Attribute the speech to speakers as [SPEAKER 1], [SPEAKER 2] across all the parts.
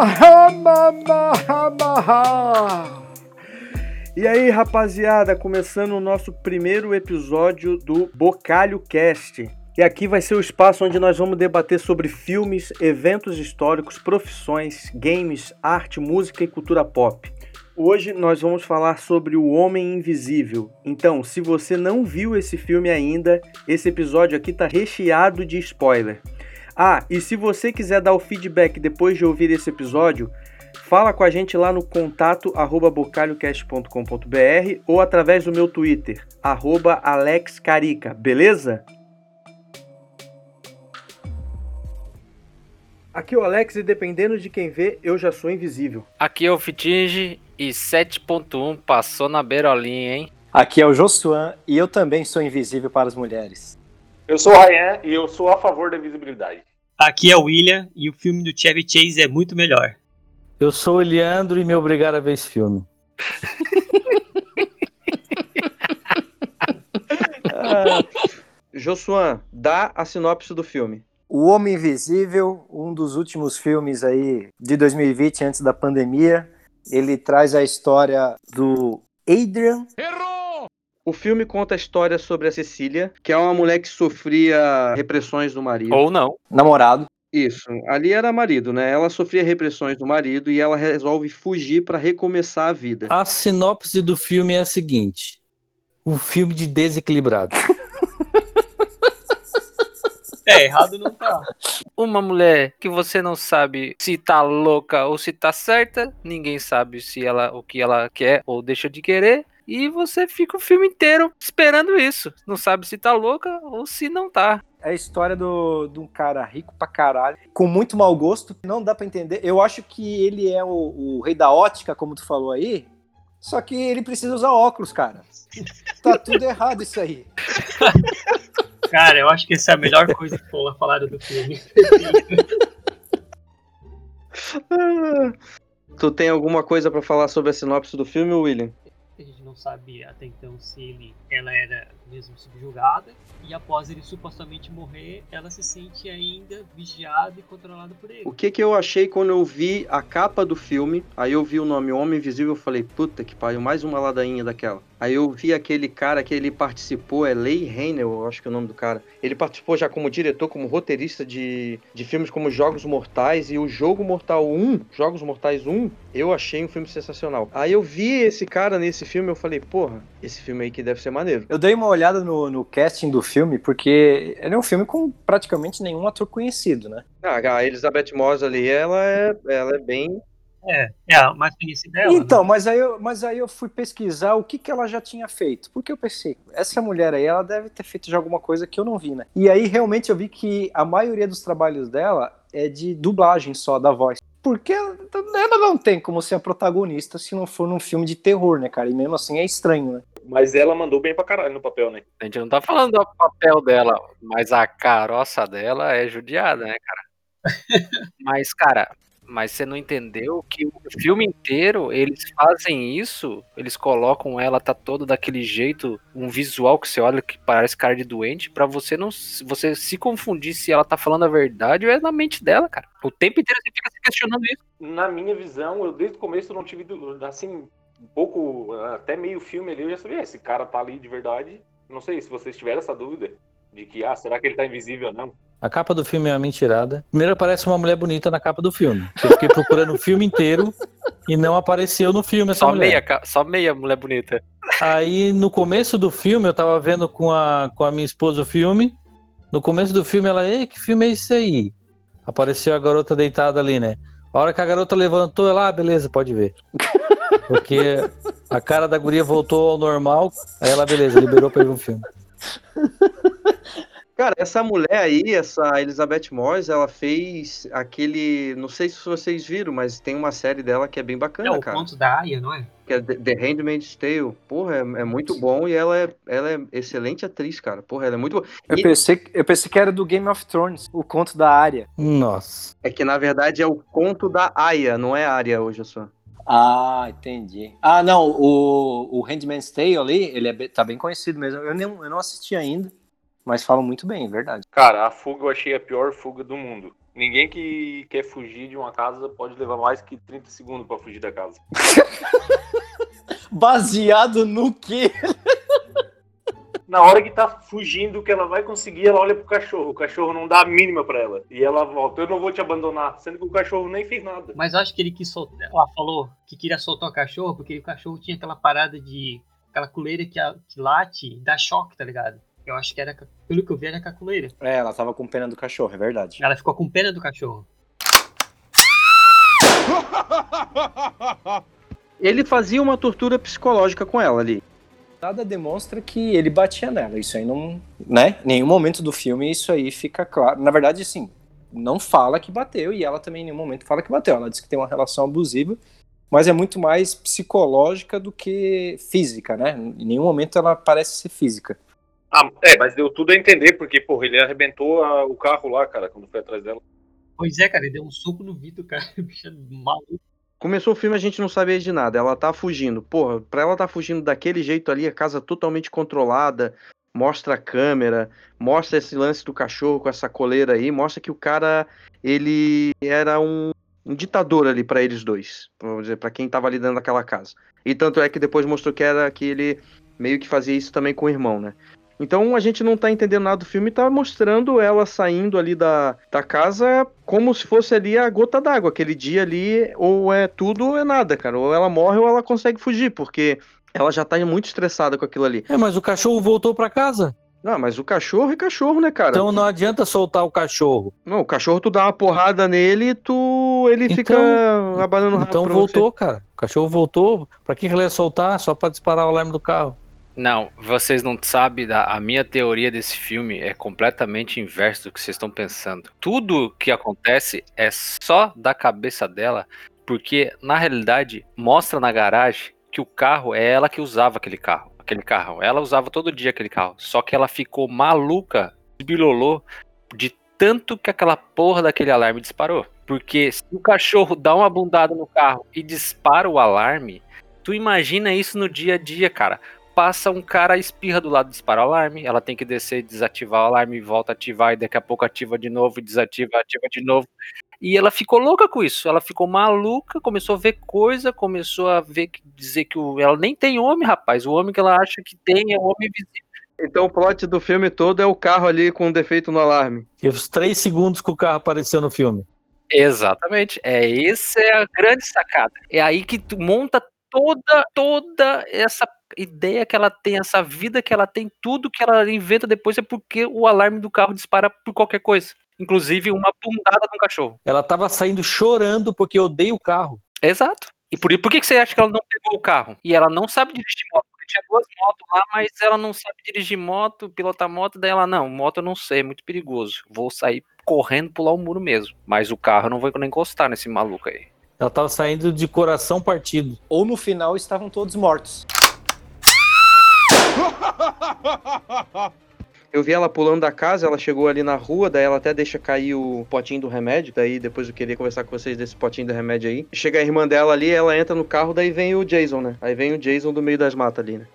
[SPEAKER 1] E aí, rapaziada, começando o nosso primeiro episódio do Bocalho Cast. E aqui vai ser o espaço onde nós vamos debater sobre filmes, eventos históricos, profissões, games, arte, música e cultura pop. Hoje nós vamos falar sobre O Homem Invisível. Então, se você não viu esse filme ainda, esse episódio aqui tá recheado de spoiler. Ah, e se você quiser dar o feedback depois de ouvir esse episódio, fala com a gente lá no contato bocalhocast.com.br ou através do meu Twitter, alexcarica, beleza? Aqui é o Alex e dependendo de quem vê, eu já sou invisível.
[SPEAKER 2] Aqui é o Fitinge e 7.1 passou na beirolinha, hein?
[SPEAKER 3] Aqui é o Josuan e eu também sou invisível para as mulheres.
[SPEAKER 4] Eu sou o Ryan e eu sou a favor da invisibilidade.
[SPEAKER 5] Aqui é o William e o filme do Chevy Chase é muito melhor.
[SPEAKER 6] Eu sou o Leandro e me obrigaram a ver esse filme.
[SPEAKER 1] ah, Josuan, dá a sinopse do filme.
[SPEAKER 3] O Homem Invisível, um dos últimos filmes aí de 2020, antes da pandemia, ele traz a história do Adrian.
[SPEAKER 1] Errou! O filme conta a história sobre a Cecília, que é uma mulher que sofria repressões do marido.
[SPEAKER 2] Ou não.
[SPEAKER 3] Namorado.
[SPEAKER 1] Isso, ali era marido, né? Ela sofria repressões do marido e ela resolve fugir para recomeçar a vida.
[SPEAKER 6] A sinopse do filme é a seguinte: um filme de desequilibrado.
[SPEAKER 5] É, errado não tá.
[SPEAKER 2] Uma mulher que você não sabe se tá louca ou se tá certa, ninguém sabe se ela o que ela quer ou deixa de querer. E você fica o filme inteiro esperando isso. Não sabe se tá louca ou se não tá.
[SPEAKER 3] É a história do, de um cara rico pra caralho, com muito mau gosto, não dá para entender. Eu acho que ele é o, o, rei da ótica, como tu falou aí, só que ele precisa usar óculos, cara. Tá tudo errado isso aí.
[SPEAKER 5] Cara, eu acho que essa é a melhor coisa que foi falada do filme.
[SPEAKER 1] tu tem alguma coisa para falar sobre a sinopse do filme, William?
[SPEAKER 5] Não sabia até então se ele, ela era mesmo subjugada e após ele supostamente morrer, ela se sente ainda vigiada e controlada por ele.
[SPEAKER 1] O que que eu achei quando eu vi a capa do filme? Aí eu vi o nome Homem Invisível, eu falei, puta que pariu, mais uma ladainha daquela. Aí eu vi aquele cara que ele participou, é Lei Reiner, eu acho que é o nome do cara. Ele participou já como diretor, como roteirista de, de filmes como Jogos Mortais e o Jogo Mortal 1, Jogos Mortais 1, eu achei um filme sensacional. Aí eu vi esse cara nesse filme, eu falei, porra, esse filme aí que deve ser maneiro.
[SPEAKER 3] Eu dei uma olhada no, no casting do filme, porque ele é um filme com praticamente nenhum ator conhecido, né?
[SPEAKER 1] Ah, a Elizabeth Moss ali, ela é, ela é bem
[SPEAKER 5] é, é a mais conhecida dela.
[SPEAKER 3] Então,
[SPEAKER 5] né?
[SPEAKER 3] mas, aí eu, mas aí eu fui pesquisar o que, que ela já tinha feito. Porque eu pensei, essa mulher aí, ela deve ter feito já alguma coisa que eu não vi, né? E aí realmente eu vi que a maioria dos trabalhos dela é de dublagem só da voz. Porque ela não tem como ser a protagonista se não for num filme de terror, né, cara? E mesmo assim é estranho, né?
[SPEAKER 4] Mas ela mandou bem pra caralho no papel, né?
[SPEAKER 2] A gente não tá falando do papel dela, mas a caroça dela é judiada, né, cara? mas, cara, mas você não entendeu que o filme inteiro eles fazem isso, eles colocam ela tá toda daquele jeito, um visual que você olha que parece cara de doente, para você não você se confundir se ela tá falando a verdade ou é na mente dela, cara. O tempo inteiro você fica se questionando isso.
[SPEAKER 4] Na minha visão, eu desde o começo não tive assim um pouco até meio filme ali eu já sabia, esse cara tá ali de verdade. Não sei se vocês tiveram essa dúvida de que ah, será que ele tá invisível ou não?
[SPEAKER 6] A capa do filme é uma mentirada. Primeiro aparece uma mulher bonita na capa do filme. Eu fiquei procurando o filme inteiro e não apareceu no filme essa
[SPEAKER 2] só
[SPEAKER 6] mulher.
[SPEAKER 2] Meia, só meia mulher bonita.
[SPEAKER 6] Aí no começo do filme, eu tava vendo com a, com a minha esposa o filme. No começo do filme, ela, ei, que filme é esse aí? Apareceu a garota deitada ali, né? A hora que a garota levantou, ela, ah, beleza, pode ver. Porque a cara da guria voltou ao normal, aí ela, beleza, liberou pra ir no filme.
[SPEAKER 1] Cara, essa mulher aí, essa Elizabeth Moss, ela fez aquele. Não sei se vocês viram, mas tem uma série dela que é bem bacana,
[SPEAKER 5] é, o
[SPEAKER 1] cara.
[SPEAKER 5] Conto da Aya, não é?
[SPEAKER 1] Que é The Handmaid's Tale. Porra, é, é, muito bom e ela é, ela é excelente atriz, cara. Porra, ela é muito boa.
[SPEAKER 3] Eu, pensei, eu pensei que era do Game of Thrones, o conto da Arya.
[SPEAKER 6] Nossa.
[SPEAKER 1] É que na verdade é o conto da Aya, não é Arya hoje só.
[SPEAKER 3] Ah, entendi. Ah, não, o, o Handmaid's Tale ali, ele é, tá bem conhecido mesmo. Eu, nem, eu não assisti ainda. Mas falam muito bem, é verdade.
[SPEAKER 4] Cara, a fuga eu achei a pior fuga do mundo. Ninguém que quer fugir de uma casa pode levar mais que 30 segundos pra fugir da casa.
[SPEAKER 3] Baseado no quê?
[SPEAKER 4] Na hora que tá fugindo, que ela vai conseguir, ela olha pro cachorro. O cachorro não dá a mínima pra ela. E ela volta, eu não vou te abandonar. Sendo que o cachorro nem fez nada.
[SPEAKER 5] Mas eu acho que ele quis soltar. Ela falou que queria soltar o cachorro, porque o cachorro tinha aquela parada de. aquela coleira que, a- que late dá choque, tá ligado? Eu acho que era. Pelo que eu vi, era com a coleira.
[SPEAKER 3] É, ela tava com pena do cachorro, é verdade.
[SPEAKER 5] Ela ficou com pena do cachorro.
[SPEAKER 1] Ele fazia uma tortura psicológica com ela ali.
[SPEAKER 3] Nada demonstra que ele batia nela. Isso aí não. Né? Nenhum momento do filme isso aí fica claro. Na verdade, assim, não fala que bateu e ela também em nenhum momento fala que bateu. Ela diz que tem uma relação abusiva, mas é muito mais psicológica do que física, né? Em nenhum momento ela parece ser física.
[SPEAKER 4] Ah, é, mas deu tudo a entender, porque, porra, ele arrebentou a- o carro lá, cara, quando foi atrás dela.
[SPEAKER 5] Pois é, cara, ele deu um soco no Vitor, cara. O bicho é maluco.
[SPEAKER 1] Começou o filme a gente não sabia de nada. Ela tá fugindo. Porra, pra ela tá fugindo daquele jeito ali, a casa totalmente controlada. Mostra a câmera, mostra esse lance do cachorro com essa coleira aí, mostra que o cara ele era um, um ditador ali pra eles dois, vamos dizer, pra quem tava ali dentro daquela casa. E tanto é que depois mostrou que era que ele meio que fazia isso também com o irmão, né? Então a gente não tá entendendo nada do filme tá mostrando ela saindo ali da, da casa como se fosse ali a gota d'água. Aquele dia ali, ou é tudo ou é nada, cara. Ou ela morre ou ela consegue fugir, porque ela já tá muito estressada com aquilo ali.
[SPEAKER 6] É, mas o cachorro voltou pra casa.
[SPEAKER 1] Não, mas o cachorro é cachorro, né, cara?
[SPEAKER 6] Então não adianta soltar o cachorro.
[SPEAKER 1] Não, o cachorro tu dá uma porrada nele e tu. ele
[SPEAKER 6] Então-
[SPEAKER 1] fica abanando o
[SPEAKER 6] Então voltou, cara. O cachorro voltou. Pra que ele ia soltar? Só pra disparar o alarme do carro.
[SPEAKER 2] Não, vocês não sabem, da- a minha teoria desse filme é completamente inverso do que vocês estão pensando. Tudo que acontece é só da cabeça dela, porque na realidade mostra na garagem que o carro é ela que usava aquele carro, aquele carro. Ela usava todo dia aquele carro, só que ela ficou maluca, bilolô, de tanto que aquela porra daquele alarme disparou. Porque se o cachorro dá uma bundada no carro e dispara o alarme, tu imagina isso no dia a dia, cara passa um cara espirra do lado, dispara o alarme, ela tem que descer, desativar o alarme, volta a ativar e daqui a pouco ativa de novo, desativa, ativa de novo. E ela ficou louca com isso, ela ficou maluca, começou a ver coisa, começou a ver que dizer que o, ela nem tem homem, rapaz. O homem que ela acha que tem é o homem invisível.
[SPEAKER 1] Então o plot do filme todo é o carro ali com um defeito no alarme.
[SPEAKER 6] E os três segundos que o carro apareceu no filme.
[SPEAKER 2] Exatamente. É essa é a grande sacada. É aí que tu monta toda toda essa ideia que ela tem, essa vida que ela tem, tudo que ela inventa depois é porque o alarme do carro dispara por qualquer coisa. Inclusive uma bundada no cachorro.
[SPEAKER 6] Ela tava saindo chorando porque odeia o carro.
[SPEAKER 2] Exato. E por, por que, que você acha que ela não pegou o carro? E ela não sabe dirigir moto. Porque tinha duas motos lá, mas ela não sabe dirigir moto, pilotar moto. Daí ela, não, moto eu não sei, é muito perigoso. Vou sair correndo, pular o muro mesmo. Mas o carro eu não vou nem encostar nesse maluco aí.
[SPEAKER 6] Ela tava saindo de coração partido.
[SPEAKER 3] Ou no final estavam todos mortos.
[SPEAKER 1] Eu vi ela pulando da casa, ela chegou ali na rua, daí ela até deixa cair o potinho do remédio, daí depois eu queria conversar com vocês desse potinho do remédio aí. Chega a irmã dela ali, ela entra no carro, daí vem o Jason, né? Aí vem o Jason do meio das matas ali, né?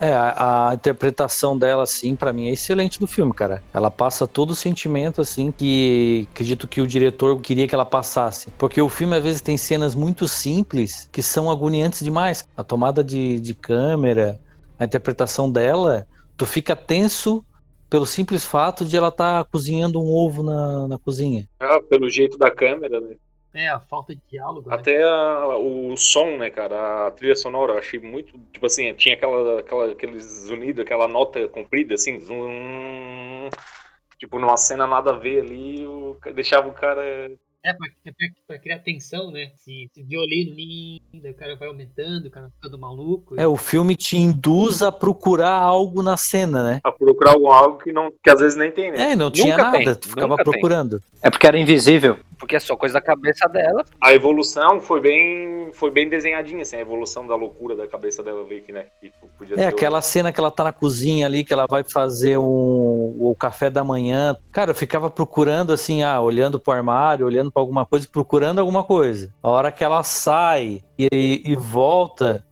[SPEAKER 6] É, a, a interpretação dela, assim, pra mim é excelente do filme, cara. Ela passa todo o sentimento, assim, que acredito que o diretor queria que ela passasse. Porque o filme, às vezes, tem cenas muito simples que são agoniantes demais. A tomada de, de câmera, a interpretação dela, tu fica tenso pelo simples fato de ela estar cozinhando um ovo na, na cozinha.
[SPEAKER 4] Ah, pelo jeito da câmera, né?
[SPEAKER 5] É, a falta de diálogo. né?
[SPEAKER 4] Até a- o som, né, cara? A trilha sonora, eu achei muito. Tipo assim, tinha aquela, aquela, aqueles zunidos, aquela nota comprida, assim, zum, tipo, numa cena nada a ver ali, o, deixava o cara.
[SPEAKER 5] É, pra, pra, pra criar tensão, né? Se, se violino, o cara vai aumentando, o cara ficando maluco.
[SPEAKER 6] É, o filme te induz a procurar algo na cena, né?
[SPEAKER 4] a procurar algo que, não, que às vezes nem tem, né?
[SPEAKER 6] É, não tinha
[SPEAKER 2] Nunca
[SPEAKER 6] nada,
[SPEAKER 2] tem,
[SPEAKER 6] tu ficava
[SPEAKER 2] nunca tem.
[SPEAKER 6] procurando.
[SPEAKER 3] É porque era invisível.
[SPEAKER 2] Porque é só coisa da cabeça dela.
[SPEAKER 4] A evolução foi bem, foi bem desenhadinha, assim, a evolução da loucura da cabeça dela ali, que, né? Que podia
[SPEAKER 6] É aquela cena que ela tá na cozinha ali, que ela vai fazer um, o café da manhã. Cara, eu ficava procurando assim, ah, olhando pro armário, olhando pra alguma coisa, procurando alguma coisa. A hora que ela sai e, e volta,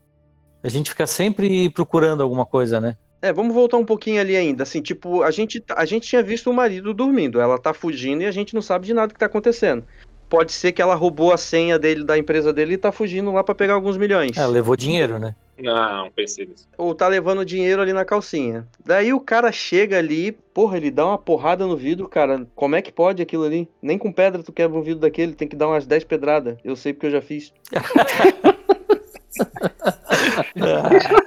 [SPEAKER 6] a gente fica sempre procurando alguma coisa, né?
[SPEAKER 1] É, vamos voltar um pouquinho ali ainda. Assim, tipo, a gente, a gente tinha visto o marido dormindo. Ela tá fugindo e a gente não sabe de nada que tá acontecendo. Pode ser que ela roubou a senha dele da empresa dele e tá fugindo lá pra pegar alguns milhões.
[SPEAKER 6] É, levou dinheiro, né?
[SPEAKER 4] Não, pensei nisso.
[SPEAKER 1] Ou tá levando dinheiro ali na calcinha. Daí o cara chega ali, porra, ele dá uma porrada no vidro, cara. Como é que pode aquilo ali? Nem com pedra tu quebra um vidro daquele, tem que dar umas 10 pedradas. Eu sei porque eu já fiz.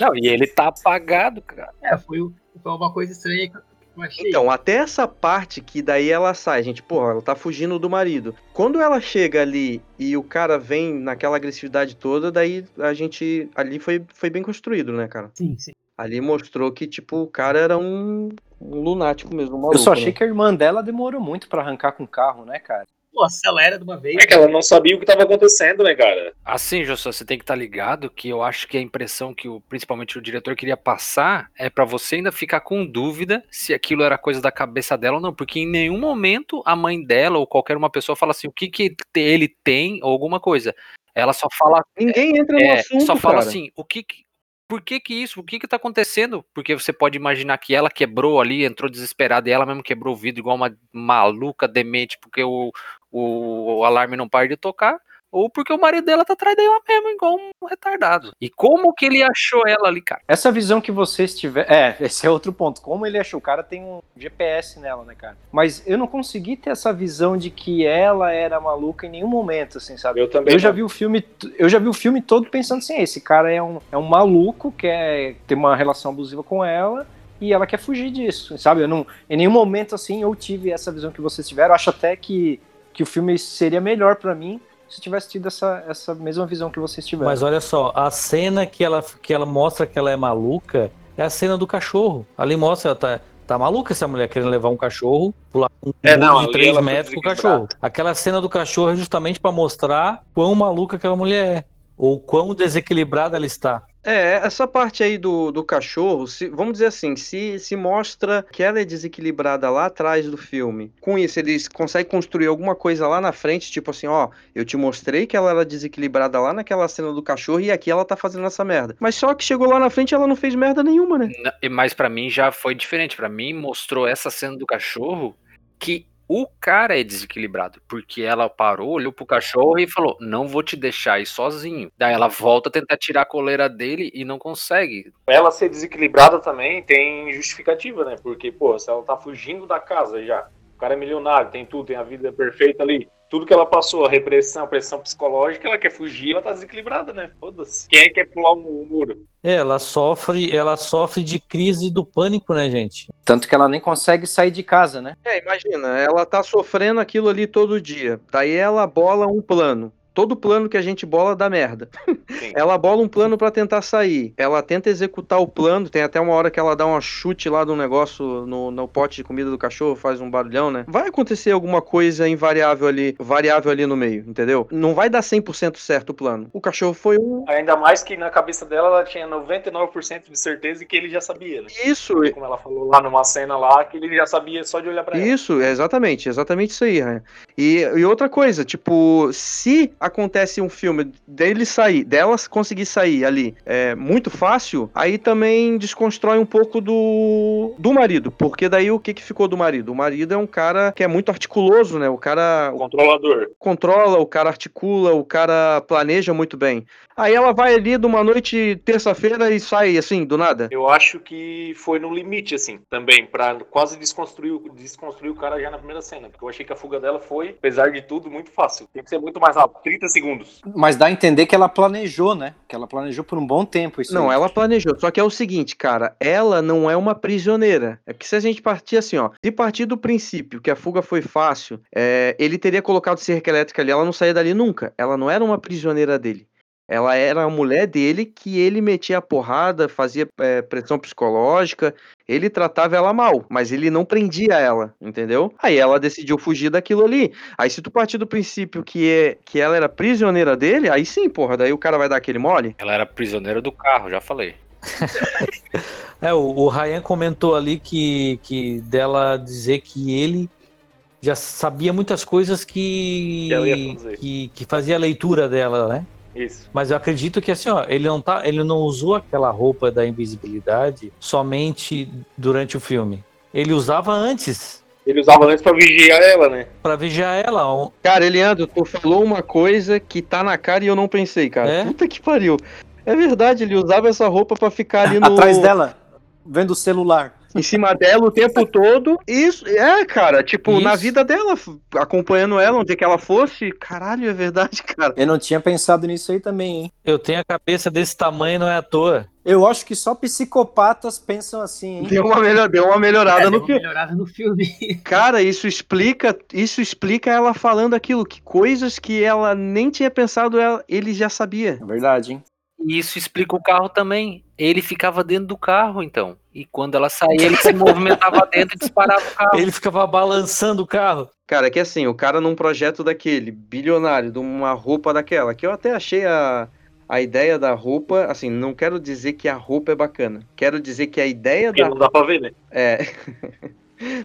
[SPEAKER 2] Não, e ele tá apagado, cara.
[SPEAKER 5] É, foi, foi uma coisa estranha que eu achei.
[SPEAKER 1] Então, até essa parte que daí ela sai, gente, porra, ela tá fugindo do marido. Quando ela chega ali e o cara vem naquela agressividade toda, daí a gente. Ali foi, foi bem construído, né, cara?
[SPEAKER 5] Sim, sim.
[SPEAKER 1] Ali mostrou que, tipo, o cara era um, um lunático mesmo. Um
[SPEAKER 3] Eu só
[SPEAKER 1] maluco,
[SPEAKER 3] achei
[SPEAKER 1] né?
[SPEAKER 3] que a irmã dela demorou muito pra arrancar com o carro, né, cara?
[SPEAKER 5] Pô, acelera de uma vez.
[SPEAKER 4] É que ela não sabia o que tava acontecendo, né, cara?
[SPEAKER 2] Assim, Jossô, você tem que estar ligado que eu acho que a impressão que o, principalmente o diretor queria passar é pra você ainda ficar com dúvida se aquilo era coisa da cabeça dela ou não, porque em nenhum momento a mãe dela ou qualquer uma pessoa fala assim o que que ele tem ou alguma coisa. Ela só fala
[SPEAKER 1] Ninguém entra no
[SPEAKER 2] É,
[SPEAKER 1] assunto,
[SPEAKER 2] só fala
[SPEAKER 1] cara.
[SPEAKER 2] assim, o que, que- por que que isso? O que que tá acontecendo? Porque você pode imaginar que ela quebrou ali, entrou desesperada e ela mesmo quebrou o vidro igual uma maluca demente porque o, o, o alarme não para de tocar, ou porque o marido dela tá atrás dela mesmo, igual um retardado. E como que ele achou ela ali, cara?
[SPEAKER 3] Essa visão que vocês tiveram. É, esse é outro ponto. Como ele achou? O cara tem um GPS nela, né, cara? Mas eu não consegui ter essa visão de que ela era maluca em nenhum momento, assim, sabe?
[SPEAKER 4] Eu também.
[SPEAKER 3] Eu já
[SPEAKER 4] não.
[SPEAKER 3] vi o filme, eu já vi o filme todo pensando assim, esse cara é um, é um maluco, quer ter uma relação abusiva com ela e ela quer fugir disso, sabe? Eu não, em nenhum momento assim eu tive essa visão que vocês tiveram. Eu acho até que, que o filme seria melhor pra mim se eu tivesse tido essa, essa mesma visão que vocês tiveram.
[SPEAKER 6] Mas olha só, a cena que ela, que ela mostra que ela é maluca é a cena do cachorro. Ali mostra, ela tá, tá maluca essa mulher querendo levar um cachorro, pular um
[SPEAKER 4] É, não,
[SPEAKER 6] de
[SPEAKER 4] ali
[SPEAKER 6] 3
[SPEAKER 4] ela foi
[SPEAKER 6] metros com o cachorro. Aquela cena do cachorro é justamente pra mostrar quão maluca aquela mulher é. Ou quão desequilibrada ela está.
[SPEAKER 1] É, essa parte aí do, do cachorro, se- vamos dizer assim, se, se mostra que ela é desequilibrada lá atrás do filme. Com isso, eles conseguem construir alguma coisa lá na frente, tipo assim, ó, eu te mostrei que ela era desequilibrada lá naquela cena do cachorro e aqui ela tá fazendo essa merda. Mas só que chegou lá na frente e ela não fez merda nenhuma, né?
[SPEAKER 2] Mas pra mim já foi diferente. Pra mim mostrou essa cena do cachorro que o cara é desequilibrado, porque ela parou, olhou pro cachorro e falou: "Não vou te deixar aí sozinho". Daí ela volta a tentar tirar a coleira dele e não consegue.
[SPEAKER 4] Ela ser desequilibrada também tem justificativa, né? Porque, pô, se ela tá fugindo da casa já, o cara é milionário, tem tudo, tem a vida perfeita ali. Tudo que ela passou, a repressão, a pressão psicológica, ela quer fugir, ela tá desequilibrada, né? Foda-se. Quem é que quer pular o o muro?
[SPEAKER 6] É, Ela sofre, ela sofre de crise do pânico, né, gente?
[SPEAKER 3] Tanto que ela nem consegue sair de casa, né?
[SPEAKER 1] É, imagina, ela tá sofrendo aquilo ali todo dia. Daí ela bola um plano. Todo plano que a gente bola dá merda.
[SPEAKER 4] Sim.
[SPEAKER 1] Ela bola um plano pra tentar sair. Ela tenta executar o plano. Tem até uma hora que ela dá um chute lá do negócio no, no pote de comida do cachorro, faz um barulhão, né? Vai acontecer alguma coisa invariável ali, variável ali no meio, entendeu? Não vai dar 100% certo o plano. O cachorro foi um.
[SPEAKER 4] Ainda mais que na cabeça dela ela tinha 99% de certeza que ele já sabia, né?
[SPEAKER 1] Isso,
[SPEAKER 4] Como ela falou lá numa cena lá, que ele já sabia só de olhar pra ela.
[SPEAKER 1] Isso, é exatamente, exatamente isso aí, Ryan. E, e outra coisa, tipo, se acontece um filme dele sair, delas conseguir sair ali é, muito fácil, aí também desconstrói um pouco do, do marido, porque daí o que, que ficou do marido? O marido é um cara que é muito articuloso, né? O cara
[SPEAKER 4] controlador.
[SPEAKER 1] controla, o cara articula, o cara planeja muito bem. Aí ela vai ali de uma noite terça-feira e sai assim, do nada.
[SPEAKER 4] Eu acho que foi no limite, assim, também, pra quase desconstruir, desconstruir o cara já na primeira cena. Porque eu achei que a fuga dela foi, apesar de tudo, muito fácil. Tem que ser muito mais rápido 30 segundos.
[SPEAKER 3] Mas dá a entender que ela planejou, né? Que ela planejou por um bom tempo isso.
[SPEAKER 1] Não,
[SPEAKER 3] aí.
[SPEAKER 1] ela planejou. Só que é o seguinte, cara, ela não é uma prisioneira. É porque se a gente partir assim, ó, se partir do princípio que a fuga foi fácil, é, ele teria colocado cerca elétrica ali, ela não saía dali nunca. Ela não era uma prisioneira dele. Ela era a mulher dele que ele metia a porrada, fazia é, pressão psicológica, ele tratava ela mal, mas ele não prendia ela, entendeu? Aí ela decidiu fugir daquilo ali. Aí se tu partir do princípio que, é, que ela era prisioneira dele, aí sim, porra, daí o cara vai dar aquele mole.
[SPEAKER 2] Ela era prisioneira do carro, já falei.
[SPEAKER 6] É, o, o Ryan comentou ali que, que dela dizer que ele já sabia muitas coisas que,
[SPEAKER 4] Que ela ia fazer.
[SPEAKER 6] que, que fazia a leitura dela, né?
[SPEAKER 4] Isso.
[SPEAKER 6] Mas eu acredito que assim, ó, ele não tá, ele não usou aquela roupa da invisibilidade somente durante o filme. Ele usava antes
[SPEAKER 4] Ele usava antes pra vigiar ela, né?
[SPEAKER 6] Pra vigiar ela. ó.
[SPEAKER 1] Cara, Eliandro, tu falou uma coisa que tá na cara e eu não pensei, cara.
[SPEAKER 6] É?
[SPEAKER 1] Puta que pariu. É verdade, ele usava essa roupa pra ficar ali no.
[SPEAKER 3] Atrás dela, vendo o celular.
[SPEAKER 1] Em cima dela o tempo todo. Isso, é, cara, tipo,
[SPEAKER 6] Isso.
[SPEAKER 1] na vida dela, acompanhando ela, onde é que ela fosse. Caralho, é verdade, cara.
[SPEAKER 3] Eu não tinha pensado nisso aí também, hein?
[SPEAKER 6] Eu tenho a cabeça desse tamanho, não é à toa.
[SPEAKER 3] Eu acho que só psicopatas pensam assim, hein?
[SPEAKER 1] Deu uma, melhor, deu uma melhorada
[SPEAKER 5] É,
[SPEAKER 1] no
[SPEAKER 5] deu uma
[SPEAKER 1] filme.
[SPEAKER 5] melhorada no filme.
[SPEAKER 1] Cara, isso explica, isso explica ela falando aquilo, que coisas que ela nem tinha pensado, ela, ele já sabia.
[SPEAKER 3] É verdade, hein?
[SPEAKER 2] E isso explica o carro também. Ele ficava dentro do carro, então. E quando ela saía, ele se movimentava dentro e disparava o carro.
[SPEAKER 6] Ele ficava balançando o carro.
[SPEAKER 1] Cara, é que assim, o cara num projeto daquele, bilionário, de uma roupa daquela, que eu até achei a, a ideia da roupa, assim, não quero dizer que a roupa é bacana. Quero dizer que a ideia
[SPEAKER 4] Porque
[SPEAKER 1] da.
[SPEAKER 4] não dá pra ver, né?
[SPEAKER 1] É.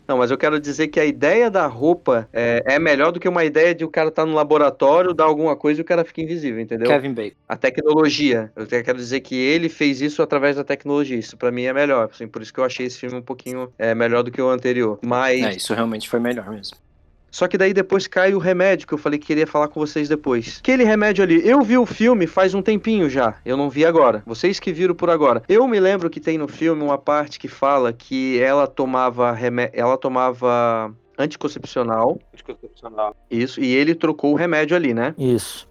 [SPEAKER 1] Não, mas eu quero dizer que a ideia da roupa é, é melhor do que uma ideia de o cara estar no laboratório, dar alguma coisa e o cara fica invisível, entendeu?
[SPEAKER 3] Kevin Bacon.
[SPEAKER 1] A tecnologia. Eu quero dizer que ele fez isso através da tecnologia. Isso pra mim é melhor. Assim, por isso que eu achei esse filme um pouquinho é, melhor do que o anterior. Mas.
[SPEAKER 3] É, isso realmente foi melhor mesmo.
[SPEAKER 1] Só que daí depois cai o remédio que eu falei que queria falar com vocês depois. Aquele remédio ali, eu vi o filme faz um tempinho já. Eu não vi agora. Vocês que viram por agora. Eu me lembro que tem no filme uma parte que fala que ela tomava remé ela tomava anticoncepcional,
[SPEAKER 4] Anticoncepcional.
[SPEAKER 1] isso, e ele trocou o remédio ali, né?
[SPEAKER 6] Isso.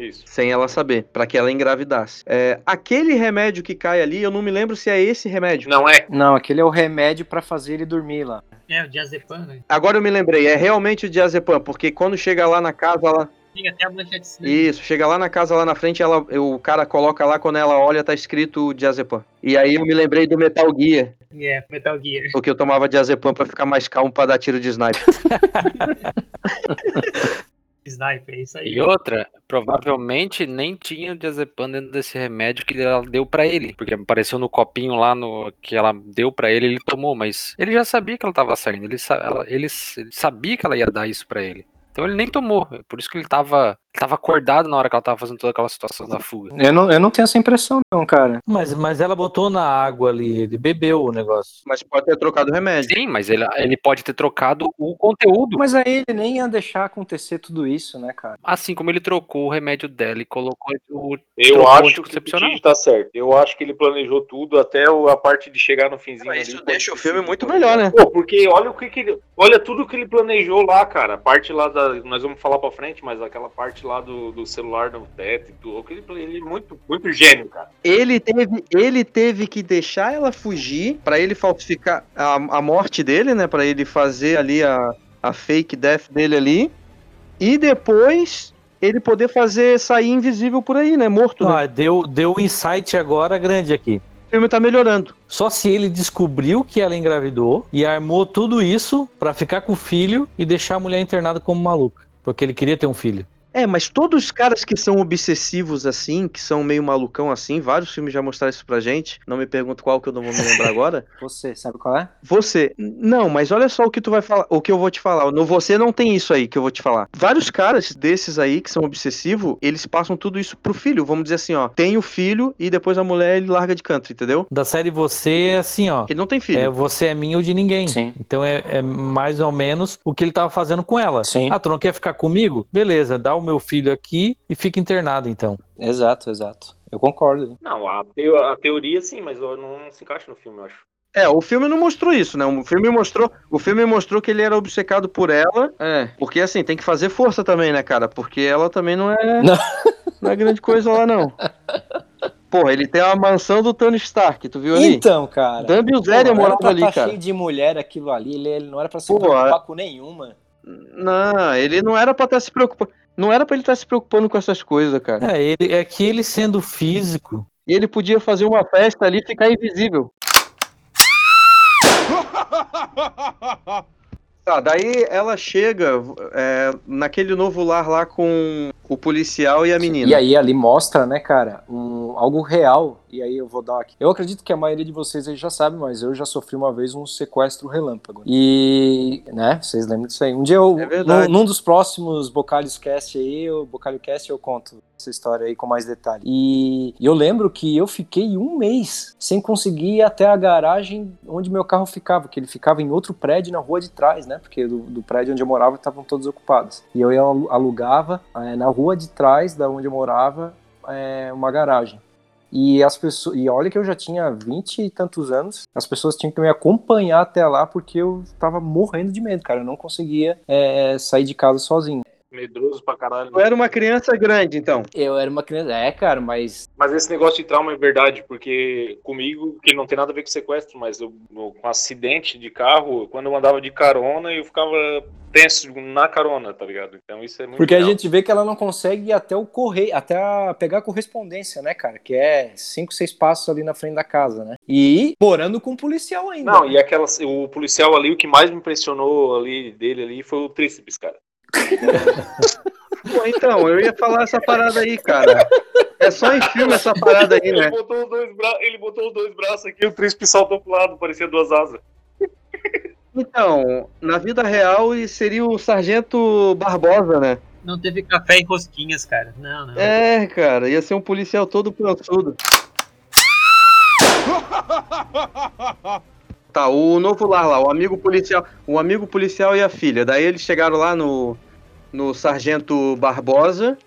[SPEAKER 4] Isso.
[SPEAKER 1] Sem ela saber, pra que ela engravidasse. É, aquele remédio que cai ali, eu não me lembro se é esse remédio.
[SPEAKER 4] Não é?
[SPEAKER 3] Não, aquele é o remédio pra fazer ele dormir lá.
[SPEAKER 5] É, o diazepam, né?
[SPEAKER 1] Agora eu me lembrei, é realmente o diazepam, porque quando chega lá na casa, ela
[SPEAKER 5] Tem até a sangue.
[SPEAKER 1] Isso, chega lá na casa, lá na frente, ela, o cara coloca lá, quando ela olha, tá escrito diazepam. E aí eu me lembrei do Metal Gear,
[SPEAKER 5] É, Metal Gear.
[SPEAKER 1] porque eu tomava diazepam pra ficar mais calmo pra dar tiro de sniper.
[SPEAKER 5] Sniper, é isso aí.
[SPEAKER 2] E outra, provavelmente nem tinha o diazepam dentro desse remédio que ela deu pra ele, porque apareceu no copinho lá no que ela deu pra ele, ele tomou, mas ele já sabia que ela tava saindo, ele, ela- ele, ele sabia que ela ia dar isso pra ele. Então ele nem tomou, por isso que ele tava, tava acordado na hora que ela tava fazendo toda aquela situação da fuga.
[SPEAKER 3] Eu não, eu não tenho essa impressão, não, cara.
[SPEAKER 6] Mas, mas ela botou na água ali, ele bebeu o negócio.
[SPEAKER 1] Mas pode ter trocado o remédio.
[SPEAKER 2] Sim, mas ele, ele pode ter trocado o conteúdo,
[SPEAKER 3] Mas aí ele nem ia deixar acontecer tudo isso, né, cara?
[SPEAKER 2] assim como ele trocou o remédio dela e colocou o
[SPEAKER 4] Eu acho que o tá certo. Eu acho que ele planejou tudo até a parte de chegar no finzinho.
[SPEAKER 1] Isso
[SPEAKER 4] ali,
[SPEAKER 1] deixa o filme muito melhor, né?
[SPEAKER 4] Pô, porque olha o que, que ele. Olha tudo que ele planejou lá, cara. A parte lá da. Nós vamos falar pra frente, mas aquela parte lá do, do celular no teto e tudo. Ele, ele é muito, muito gênio, cara.
[SPEAKER 1] Ele teve, ele teve que deixar ela fugir pra ele falsificar a, a morte dele, né? Pra ele fazer ali a, a fake death dele ali. E depois ele poder fazer sair invisível por aí, né? Morto, né?
[SPEAKER 6] Ah, deu, deu um insight agora grande aqui.
[SPEAKER 1] O filme tá melhorando.
[SPEAKER 6] Só se ele descobriu que ela engravidou e armou tudo isso pra ficar com o filho e deixar a mulher internada como maluca. Porque ele queria ter um filho.
[SPEAKER 1] É, mas todos os caras que são obsessivos assim, que são meio malucão assim, vários filmes já mostraram isso pra gente. Não me pergunto qual que eu não vou me lembrar agora.
[SPEAKER 3] Você, sabe qual é?
[SPEAKER 1] Você, não, mas olha só o que tu vai falar, o que eu vou te falar. No você não tem isso aí que eu vou te falar. Vários caras desses aí que são obsessivos, eles passam tudo isso pro filho. Vamos dizer assim, ó, tem o filho e depois a mulher ele larga de canto, entendeu?
[SPEAKER 6] Da série Você é assim, ó.
[SPEAKER 1] Ele não tem filho.
[SPEAKER 6] É você é minha ou de ninguém.
[SPEAKER 3] Sim.
[SPEAKER 6] Então é, é mais ou menos o que ele tava fazendo com ela.
[SPEAKER 3] Sim.
[SPEAKER 6] Ah, tu não quer ficar comigo? Beleza, dá o meu filho aqui e fica internado então.
[SPEAKER 3] Exato, exato. Eu concordo.
[SPEAKER 4] Não, a, teo- a teoria sim, mas não, se encaixa no filme, eu acho.
[SPEAKER 1] É, o filme não mostrou isso, né? O filme mostrou, o filme mostrou que ele era obcecado por ela. É, porque assim, tem que fazer força também, né, cara? Porque ela também não é
[SPEAKER 3] Não.
[SPEAKER 1] não é grande coisa lá não. Porra, ele tem a mansão do Tony Stark, tu viu ali?
[SPEAKER 3] Então, cara.
[SPEAKER 1] Dan Bilzerian morava
[SPEAKER 3] pra
[SPEAKER 1] ali,
[SPEAKER 3] tá
[SPEAKER 1] cara.
[SPEAKER 3] cheio de mulher aquilo ali, ele, ele não era pra se
[SPEAKER 1] Pô,
[SPEAKER 3] preocupar com nenhuma.
[SPEAKER 1] Não, ele não era pra estar se preocupando. Não era pra ele estar se preocupando com essas coisas, cara.
[SPEAKER 6] É, ele, é que ele sendo físico,
[SPEAKER 1] E ele podia fazer uma festa ali e ficar invisível. Tá, daí ela chega é, naquele novo lar lá com o policial e a menina.
[SPEAKER 3] E aí ali mostra, né, cara, um, algo real e aí eu vou dar aqui. Eu acredito que a maioria de vocês aí já sabe, mas eu já sofri uma vez um sequestro relâmpago. E, né, vocês lembram disso aí. Um dia eu,
[SPEAKER 1] É
[SPEAKER 3] num, num dos próximos Bocalhos Cast aí, o Bocalho Cast eu conto essa história aí com mais detalhe. E eu lembro que eu fiquei um mês sem conseguir ir até a garagem onde meu carro ficava, que ele ficava em outro prédio na rua de trás, né? Porque do, do prédio onde eu morava estavam todos ocupados. E eu alugava eh, na rua de trás da onde eu morava eh, uma garagem. E as pessoas, e olha que eu já tinha 20 e tantos anos, as pessoas tinham que me acompanhar até lá porque eu tava morrendo de medo, cara. Eu não conseguia eh, sair de casa sozinho.
[SPEAKER 4] Medroso pra caralho.
[SPEAKER 1] Eu era uma criança grande, então.
[SPEAKER 3] Eu era uma criança, é, cara, mas
[SPEAKER 4] Mas esse negócio de trauma é verdade, porque comigo, que não tem nada a ver com sequestro, mas eu, eu- com acidente de carro, quando eu andava de carona, eu ficava tenso na carona, tá ligado? Então isso é muito
[SPEAKER 3] Porque a
[SPEAKER 4] real.
[SPEAKER 3] gente vê que ela não consegue ir até o correio, até a, pegar a correspondência, né, cara? Que é cinco, seis passos ali na frente da casa, né? E morando com um policial ainda.
[SPEAKER 4] Não, e aquela, o policial ali, o que mais me impressionou ali dele ali foi o tríceps, cara.
[SPEAKER 1] Pô, então, eu ia falar essa parada aí, cara. É só em filme essa parada aí,
[SPEAKER 4] Ele
[SPEAKER 1] né?
[SPEAKER 4] botou, os dois bra... ele botou os dois braços aqui, o tríceps saltou pro lado, parecia duas asas.
[SPEAKER 1] Então, na vida real, ele seria o Sargento Barbosa, né?
[SPEAKER 5] Não teve café e rosquinhas, cara. Não, não.
[SPEAKER 1] É, cara, ia ser um policial todo pançudo. Tá, o novo lar lá, o amigo policial, o amigo policial e a filha. Daí eles chegaram lá no, no Sargento Barbosa.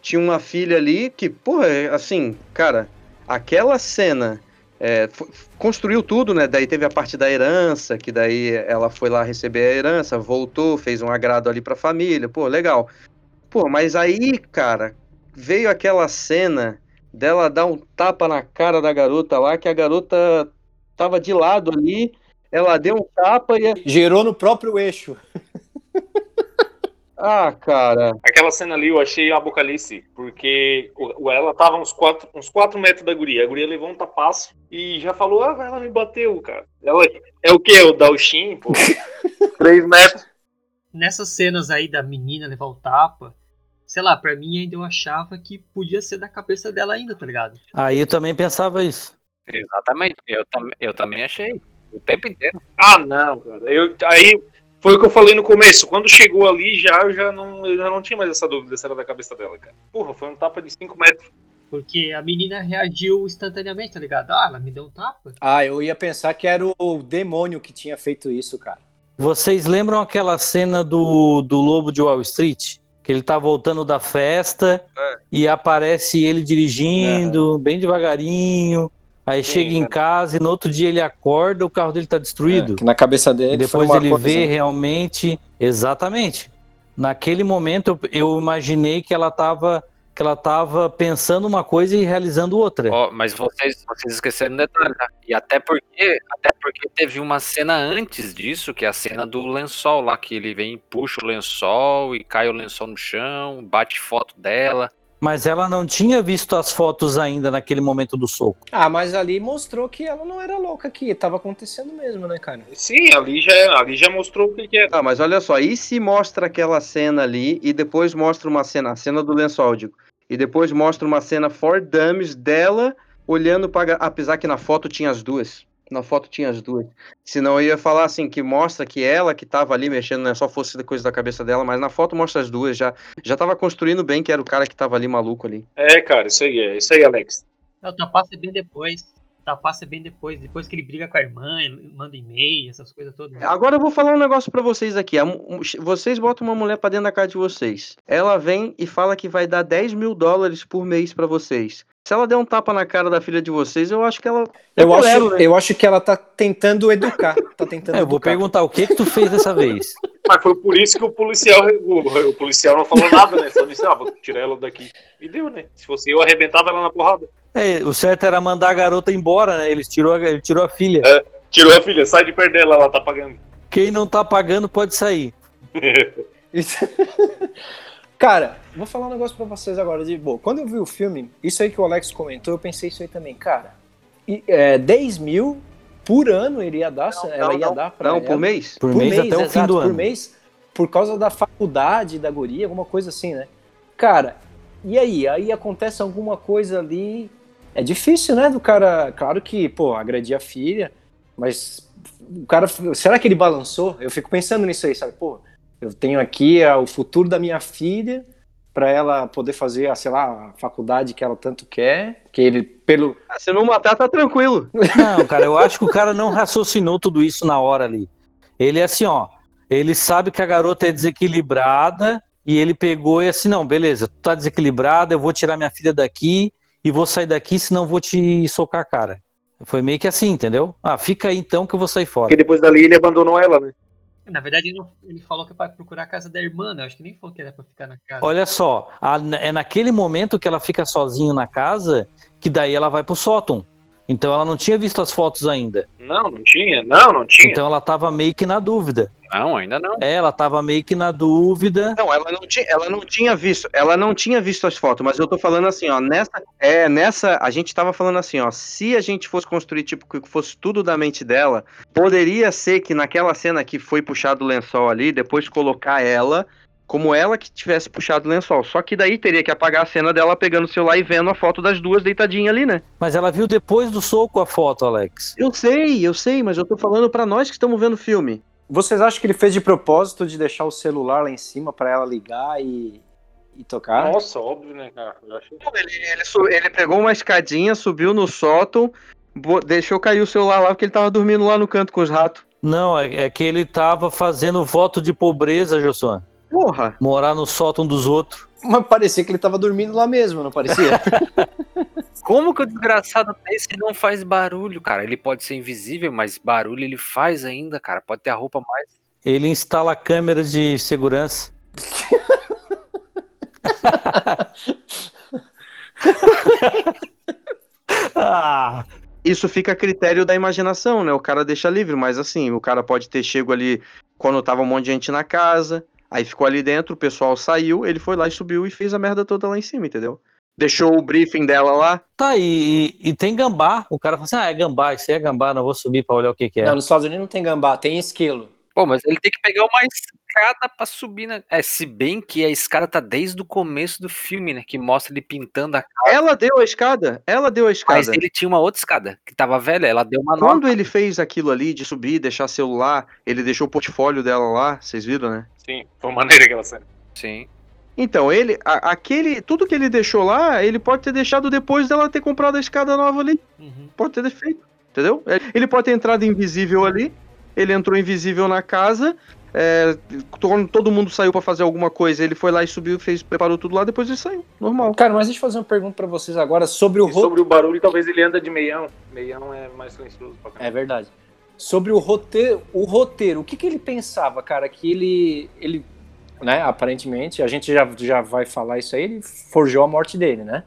[SPEAKER 1] Tinha uma filha ali que, porra, assim, cara, aquela cena é, construiu tudo, né? Daí teve a parte da herança, que daí ela foi lá receber a herança, voltou, fez um agrado ali pra família, pô, legal. Pô, mas aí, cara, veio aquela cena dela dar um tapa na cara da garota lá, que a garota tava de lado ali, ela deu um tapa e.
[SPEAKER 3] Gerou no próprio eixo.
[SPEAKER 1] Ah, cara.
[SPEAKER 4] Aquela cena ali eu achei apocalipse, porque o, o- ela tava uns 4 uns quatro metros da guria. A guria levou um tapaço e já falou, ah, ela me bateu, cara. Ela, é o que? O Dalshin, pô? 3 metros.
[SPEAKER 5] Nessas cenas aí da menina levar o tapa, sei lá, pra mim ainda eu achava que podia ser da cabeça dela ainda, tá ligado?
[SPEAKER 6] Aí eu também pensava isso.
[SPEAKER 2] Exatamente. Eu, tam, eu também achei. O tempo inteiro.
[SPEAKER 4] Ah, não, cara. Eu, aí foi o que eu falei no começo. Quando chegou ali, já eu já não, eu já não tinha mais essa dúvida se era da cabeça dela, cara. Porra, foi um tapa de 5 metros.
[SPEAKER 5] Porque a menina reagiu instantaneamente, tá ligado? Ah, ela me deu um tapa.
[SPEAKER 3] Ah, eu ia pensar que era o demônio que tinha feito isso, cara.
[SPEAKER 6] Vocês lembram aquela cena do, do Lobo de Wall Street? Que ele tá voltando da festa e aparece ele dirigindo bem devagarinho. Aí
[SPEAKER 4] Sim,
[SPEAKER 6] chega em casa e no outro dia ele acorda, o carro dele tá destruído.
[SPEAKER 3] É, que na cabeça dele
[SPEAKER 6] E
[SPEAKER 3] foi
[SPEAKER 6] depois
[SPEAKER 3] uma
[SPEAKER 6] ele
[SPEAKER 3] coisa-
[SPEAKER 6] vê realmente. Exatamente. Naquele momento eu, eu imaginei que ela tava. Que ela tava pensando uma coisa e realizando outra.
[SPEAKER 2] Ó, mas vocês, vocês esqueceram um detalhe, tá? E até porque, até porque teve uma cena antes disso, que é a cena do lençol lá, que ele vem, puxa o lençol e cai o lençol no chão, bate foto dela.
[SPEAKER 6] Mas ela não tinha visto as fotos ainda naquele momento do soco.
[SPEAKER 3] Ah, mas ali mostrou que ela não era louca aqui. Tava acontecendo mesmo, né, cara?
[SPEAKER 4] Sim, ali já, ali já mostrou o que, que é.
[SPEAKER 1] Ah, mas olha só, e se mostra aquela cena ali e depois mostra uma cena, a cena do lençol, digo, e depois mostra uma cena for dummies dela olhando para, apesar que na foto tinha as duas. Na foto tinha as duas. Senão eu ia falar assim, que mostra que ela que tava ali mexendo, não é só fosse coisa da cabeça dela, mas na foto mostra as duas, já já tava construindo bem que era o cara que tava ali maluco ali.
[SPEAKER 4] É, cara, isso aí é. Isso aí, Alex.
[SPEAKER 5] Não, o tapaço é bem depois. O tapaço é bem depois. Depois que ele briga com a irmã, manda e-mail, essas coisas todas.
[SPEAKER 1] Agora eu vou falar um negócio pra vocês aqui. Vocês botam uma mulher pra dentro da casa de vocês. Ela vem e fala que vai dar 10 mil dólares por mês pra vocês. Se ela der um tapa na cara da filha de vocês, eu acho que ela.
[SPEAKER 3] Eu, acho,
[SPEAKER 1] tolero, né?
[SPEAKER 3] eu acho que ela tá tentando educar. Tá tentando
[SPEAKER 6] É, eu vou
[SPEAKER 3] educar.
[SPEAKER 6] perguntar o que que tu fez dessa vez.
[SPEAKER 4] Mas foi por isso que o policial, o, o policial não falou nada, né? Só disse, ah, vou tirar ela daqui. E deu, né? Se fosse eu, arrebentava ela na porrada.
[SPEAKER 6] É, o certo era mandar a garota embora, né? Ele tirou, a- ele tirou a filha.
[SPEAKER 4] Tirou a filha, sai de perto dela, ela tá pagando.
[SPEAKER 6] Quem não tá pagando pode sair.
[SPEAKER 3] Isso- Cara, vou falar um negócio pra vocês agora. De, bom, quando eu vi o filme, isso aí que o Alex comentou, eu pensei isso aí também. Cara, e, é, 10 mil por ano ele ia dar, ela ia
[SPEAKER 1] não,
[SPEAKER 3] dar pra
[SPEAKER 1] Não,
[SPEAKER 3] ela.
[SPEAKER 1] por mês?
[SPEAKER 6] Por, mês, até o fim do
[SPEAKER 3] por
[SPEAKER 6] ano.
[SPEAKER 3] mês, por causa da faculdade da guria, alguma coisa assim, né? Cara, e aí? Aí acontece alguma coisa ali É difícil, né, do cara. Claro que, pô, agredir a filha, mas o cara. Será que ele balançou? Eu fico pensando nisso aí, sabe? Pô, eu tenho aqui ah, o futuro da minha filha para ela poder fazer, ah, sei lá, a faculdade que ela tanto quer, que ele, pelo.
[SPEAKER 1] Ah, se não matar, tá tranquilo.
[SPEAKER 6] Não, cara, eu acho que o cara não raciocinou tudo isso na hora ali. Ele é assim, ó. Ele sabe que a garota é desequilibrada e ele pegou e assim, não, beleza, tu tá desequilibrada, eu vou tirar minha filha daqui e vou sair daqui, senão vou te socar a cara. Foi meio que assim, entendeu? Ah, fica aí então que eu vou sair fora.
[SPEAKER 4] Porque depois dali ele abandonou ela, né?
[SPEAKER 5] Na verdade, ele, não- ele falou que é pra procurar a casa da irmã, né? Eu acho que nem falou que era pra ficar na casa.
[SPEAKER 6] Olha só, a- é naquele momento que ela fica sozinha na casa que daí ela vai pro sótão. Então ela não tinha visto as fotos ainda.
[SPEAKER 4] Não, não tinha. Não, não tinha.
[SPEAKER 6] Então ela tava meio que na dúvida.
[SPEAKER 2] Não, ainda não.
[SPEAKER 6] É, ela tava meio que na dúvida.
[SPEAKER 1] Não, ela não tinha, ela não tinha visto, ela não tinha visto as fotos, mas eu tô falando assim, ó, nessa, é, nessa, a gente tava falando assim, ó, se a gente fosse construir tipo que fosse tudo da mente dela, poderia ser que naquela cena que foi puxado o lençol ali, depois colocar ela como ela que tivesse puxado o lençol. Só que daí teria que apagar a cena dela pegando o celular e vendo a foto das duas deitadinhas ali, né?
[SPEAKER 6] Mas ela viu depois do soco a foto, Alex.
[SPEAKER 1] Eu sei, eu sei, mas eu tô falando pra nós que estamos vendo o filme.
[SPEAKER 3] Vocês acham que ele fez de propósito de deixar o celular lá em cima para ela ligar e, e tocar?
[SPEAKER 4] Nossa, óbvio, né, cara? Eu achei...
[SPEAKER 1] Ele, ele, ele pegou uma escadinha, subiu no sótão, deixou cair o celular lá porque ele tava dormindo lá no canto com os ratos.
[SPEAKER 6] Não, é, é que ele tava fazendo voto de pobreza, Josué.
[SPEAKER 1] Porra!
[SPEAKER 6] Morar no sótão dos outros.
[SPEAKER 3] Mas parecia que ele tava dormindo lá mesmo, não parecia?
[SPEAKER 2] Como que o desgraçado desse não faz barulho, cara? Ele pode ser invisível, mas barulho ele faz ainda, cara. Pode ter a roupa mais.
[SPEAKER 6] Ele instala câmeras de segurança. ah,
[SPEAKER 1] Isso fica a critério da imaginação, né? O cara deixa livre, mas assim, o cara pode ter chego ali quando tava um monte de gente na casa, aí ficou ali dentro, o pessoal saiu, ele foi lá e subiu e fez a merda toda lá em cima, entendeu? Deixou o briefing dela lá.
[SPEAKER 6] tá, e, e tem gambá. O cara fala assim: ah, é gambá, isso aí é gambá, não vou subir pra olhar o que, que é.
[SPEAKER 3] Não, nos Estados Unidos não tem gambá, tem esquilo.
[SPEAKER 2] Pô, mas ele tem que pegar uma escada pra subir, né? É, se bem que a escada tá desde o começo do filme, né? Que mostra ele pintando a casa.
[SPEAKER 1] Ela deu a escada, ela deu a escada.
[SPEAKER 2] Mas ele tinha uma outra escada, que tava velha, ela deu uma nova.
[SPEAKER 1] Quando ele fez aquilo ali de subir, deixar celular, ele deixou o portfólio dela lá, vocês viram, né?
[SPEAKER 4] Sim, foi maneira aquela cena.
[SPEAKER 2] Sim.
[SPEAKER 1] Então, ele, a- aquele, tudo que ele deixou lá, ele pode ter deixado depois dela ter comprado a escada nova ali.
[SPEAKER 5] Uhum.
[SPEAKER 1] Pode ter feito, entendeu? Ele pode ter entrado invisível ali, ele entrou invisível na casa, é, quando todo mundo saiu pra fazer alguma coisa, ele foi lá e subiu, fez, preparou tudo lá, depois ele saiu, normal.
[SPEAKER 3] Cara, mas deixa eu fazer uma pergunta pra vocês agora sobre o
[SPEAKER 4] E
[SPEAKER 3] roteiro.
[SPEAKER 4] sobre o barulho, talvez ele anda de meião. Meião é mais silencioso pra
[SPEAKER 3] É
[SPEAKER 4] caramba.
[SPEAKER 3] verdade. Sobre o roteiro, o roteiro, o que, que ele pensava, cara? Que ele, ele, né? Aparentemente, a gente já, já vai falar isso aí. Ele forjou a morte dele, né?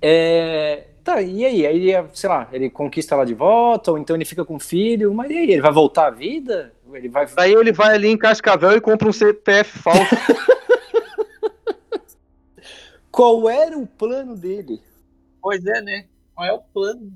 [SPEAKER 3] É, tá. E aí, aí, sei lá, ele conquista ela de volta ou então ele fica com o filho. Mas e aí, ele vai voltar à vida? Ele vai?
[SPEAKER 1] Daí ele vai ali em Cascavel e compra um CPF falso.
[SPEAKER 3] Qual era o plano dele?
[SPEAKER 5] Pois é, né? Qual é o plano?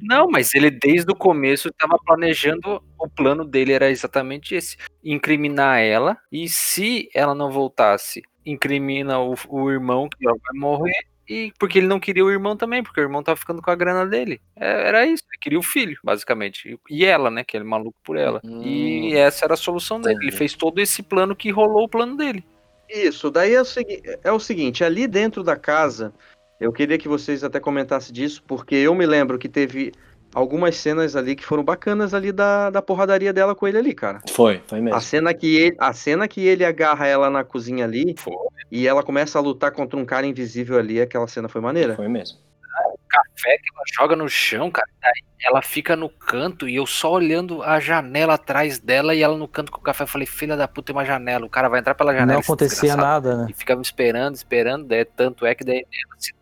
[SPEAKER 2] Não, mas ele desde o começo estava planejando, o plano dele era exatamente esse: incriminar ela, e se ela não voltasse, incrimina o, o irmão que ela vai morrer, e porque ele não queria o irmão também, porque o irmão tava ficando com a grana dele. É, era isso, ele queria o filho, basicamente. E, ela, né? Que ele é maluco por ela. E essa era a solução dele. Ele fez todo esse plano que rolou o plano dele.
[SPEAKER 1] Isso, daí é o, é o seguinte, ali dentro da casa, eu queria que vocês até comentassem disso, porque eu me lembro que teve algumas cenas ali que foram bacanas ali da, da porradaria dela com ele ali, cara.
[SPEAKER 3] Foi, foi mesmo.
[SPEAKER 1] A cena que ele, a cena que ele agarra ela na cozinha ali
[SPEAKER 2] Foi.
[SPEAKER 1] e ela começa a lutar contra um cara invisível ali, aquela cena foi maneira.
[SPEAKER 3] Foi mesmo.
[SPEAKER 2] café que ela joga no chão, cara. Aí ela fica no canto e eu só olhando a janela atrás dela e ela no canto com o café. Eu falei, filha da puta, tem uma janela. O cara vai entrar pela janela.
[SPEAKER 6] não acontecia nada, né?
[SPEAKER 2] E ficava esperando, esperando. Daí, tanto é que daí ela se, é,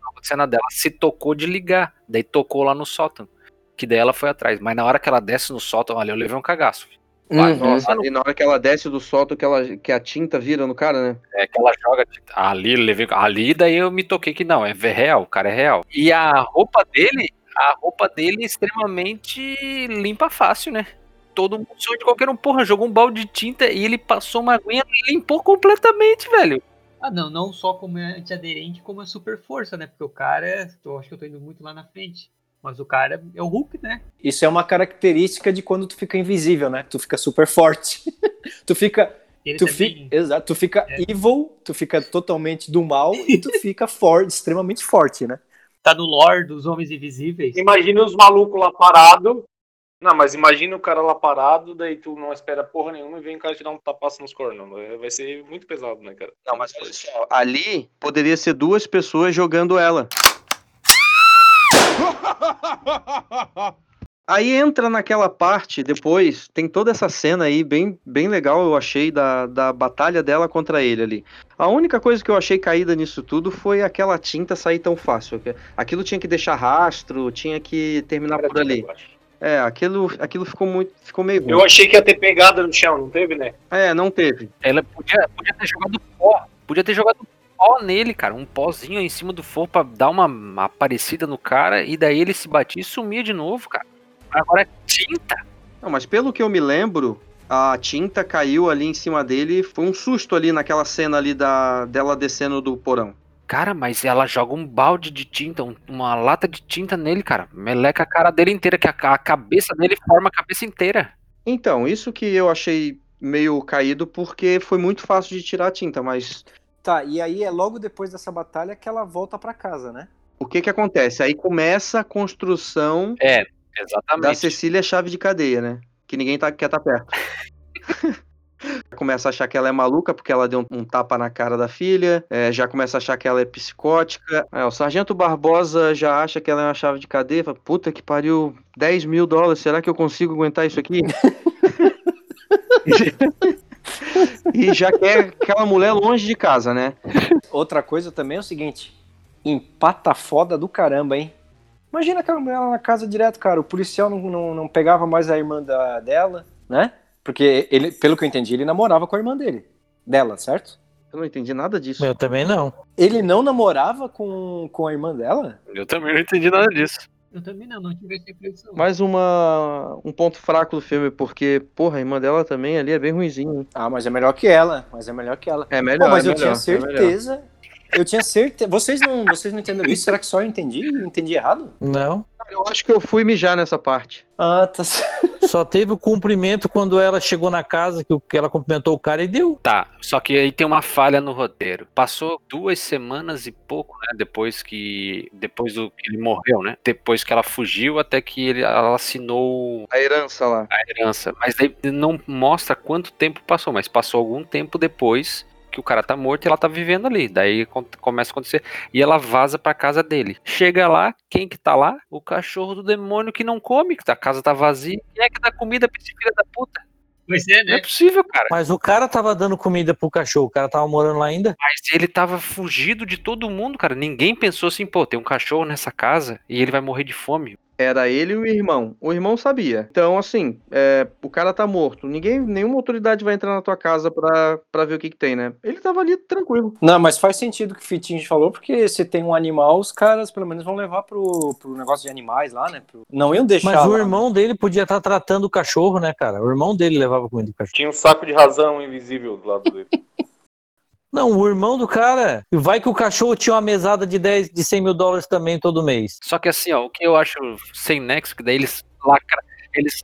[SPEAKER 2] não nada dela. Se tocou de ligar. Daí tocou lá no sótão. Que daí ela foi atrás. Mas na hora que ela desce no sótão, olha, eu levei um cagaço. Vai,
[SPEAKER 3] Uhum.
[SPEAKER 1] Nossa, e na hora que ela desce do solto, que, ela, que a tinta vira no cara, né?
[SPEAKER 2] É que ela joga ali, levei, ali daí eu me toquei que não, é real, o cara é real. E a roupa dele, a roupa dele é extremamente limpa fácil, né? Todo mundo de qualquer um, porra, jogou um balde de tinta e ele passou uma aguinha e limpou completamente, velho.
[SPEAKER 5] Ah, não, não só como é antiaderente, como é super força, né? Porque o cara, é- eu acho que eu tô indo muito lá na frente. Mas o cara é o Hulk, né?
[SPEAKER 3] Isso é uma característica de quando tu fica invisível, né? Tu fica super forte. tu fica.
[SPEAKER 5] Ele
[SPEAKER 3] Tu fica, exato, tu fica
[SPEAKER 5] É.
[SPEAKER 3] evil, tu fica totalmente do mal e tu fica forte, extremamente forte, né?
[SPEAKER 5] Tá no lore dos Homens Invisíveis.
[SPEAKER 4] Imagina os malucos lá parado. Não, mas imagina o cara lá parado, daí tu não espera porra nenhuma e vem o cara te dar um tapaço nos cornos. Vai ser muito pesado, né, cara?
[SPEAKER 1] Não, mas olha só, ali poderia ser duas pessoas jogando ela. Aí entra naquela parte, depois, tem toda essa cena aí, bem, bem legal, eu achei, da, da batalha dela contra ele ali. A única coisa que eu achei caída nisso tudo foi aquela tinta sair tão fácil. Aquilo tinha que deixar rastro, tinha que terminar por ali. É, aquilo, aquilo ficou muito. Ficou meio.
[SPEAKER 4] Eu achei que ia ter pegada no chão, não teve, né?
[SPEAKER 1] É, não teve.
[SPEAKER 2] Ela podia, podia ter jogado pó. Podia ter jogado pó nele, cara. Um pozinho em cima do fogo pra dar uma, uma aparecida no cara. E daí ele se batia e sumia de novo, cara. Agora é tinta.
[SPEAKER 1] Não, mas pelo que eu me lembro, a tinta caiu ali em cima dele. Foi um susto ali naquela cena ali da, dela descendo do porão.
[SPEAKER 2] Cara, mas ela joga um balde de tinta, um- uma lata de tinta nele, cara. Meleca a cara dele inteira, que a, a cabeça dele forma a cabeça inteira.
[SPEAKER 1] Então, isso que eu achei meio caído porque foi muito fácil de tirar a tinta, mas
[SPEAKER 3] Tá, e aí é logo depois dessa batalha que ela volta pra casa, né?
[SPEAKER 1] o que que acontece? Aí começa a construção
[SPEAKER 2] É,
[SPEAKER 1] da
[SPEAKER 2] exatamente.
[SPEAKER 1] Cecília chave de cadeia, né? Que ninguém tá, quer estar perto. começa a achar que ela é maluca porque ela deu um, um tapa na cara da filha, é, já começa a achar que ela é psicótica. É, o Sargento Barbosa já acha que ela é uma chave de cadeia, fala, puta que pariu, 10 mil dólares, será que eu consigo aguentar isso aqui? e já quer aquela mulher longe de casa, né?
[SPEAKER 3] Outra coisa também é o seguinte: empata foda do caramba, hein? Imagina aquela mulher lá na casa direto, cara. O policial não, não, não pegava mais a irmã da, dela, né? Porque ele, pelo que eu entendi, ele namorava com a irmã dele. Dela, certo?
[SPEAKER 1] Eu não entendi nada disso.
[SPEAKER 6] Eu também não.
[SPEAKER 3] Ele não namorava com, com a irmã dela?
[SPEAKER 2] Eu também não entendi nada disso.
[SPEAKER 5] Eu também não, não tive essa impressão.
[SPEAKER 1] Mais uma, um ponto fraco do filme, porque, porra, a irmã dela também ali é bem ruimzinha.
[SPEAKER 3] Ah, mas é melhor que ela. Mas é melhor que ela.
[SPEAKER 1] É melhor,
[SPEAKER 3] Pô, mas
[SPEAKER 1] é
[SPEAKER 3] eu
[SPEAKER 1] melhor,
[SPEAKER 3] tinha
[SPEAKER 1] é
[SPEAKER 3] certeza. Eu tinha certeza. Vocês não, vocês não entenderam isso? Será que só eu entendi? Eu entendi errado?
[SPEAKER 6] Não.
[SPEAKER 1] Eu acho que eu fui mijar nessa parte.
[SPEAKER 3] Ah, tá.
[SPEAKER 6] Só teve o cumprimento quando ela chegou na casa, que ela cumprimentou o cara e deu.
[SPEAKER 2] Tá, só que aí tem uma falha no roteiro. Passou duas semanas e pouco, né? Depois que. Depois do que ele morreu, né? Depois que ela fugiu até que ele, ela assinou
[SPEAKER 1] A herança lá.
[SPEAKER 2] a herança. Mas daí não mostra quanto tempo passou, mas passou algum tempo depois que o cara tá morto e ela tá vivendo ali. Daí começa a acontecer. E ela vaza pra casa dele. Chega lá, quem que tá lá? O cachorro do demônio que não come, que a casa tá vazia. Quem é que dá comida pra esse filho da puta?
[SPEAKER 5] Pois é,
[SPEAKER 2] Não é
[SPEAKER 5] né?
[SPEAKER 2] possível, cara.
[SPEAKER 6] Mas o cara tava dando comida pro cachorro, o cara tava morando lá ainda.
[SPEAKER 2] Mas ele tava fugido de todo mundo, cara. Ninguém pensou assim, pô, tem um cachorro nessa casa e ele vai morrer de fome.
[SPEAKER 1] Era ele e o irmão. O irmão sabia. Então, assim, é, o cara tá morto. Ninguém, nenhuma autoridade vai entrar na tua casa pra, pra ver o que, que tem, né? Ele tava ali tranquilo.
[SPEAKER 3] Não, mas faz sentido o que o Fitinho falou, porque se tem um animal, os caras pelo menos vão levar pro, pro negócio de animais lá, né? Pro- Não iam deixar.
[SPEAKER 6] Mas o
[SPEAKER 3] lá,
[SPEAKER 6] irmão dele podia estar tratando o cachorro, né, cara? O irmão dele levava comida do cachorro.
[SPEAKER 4] Tinha um saco de razão invisível do lado dele.
[SPEAKER 6] Não, o irmão do cara. Vai que o cachorro tinha uma mesada de 10, de 100 mil dólares também todo mês.
[SPEAKER 2] Só que assim, ó, o que eu acho sem nexo, que daí eles, lacra, eles,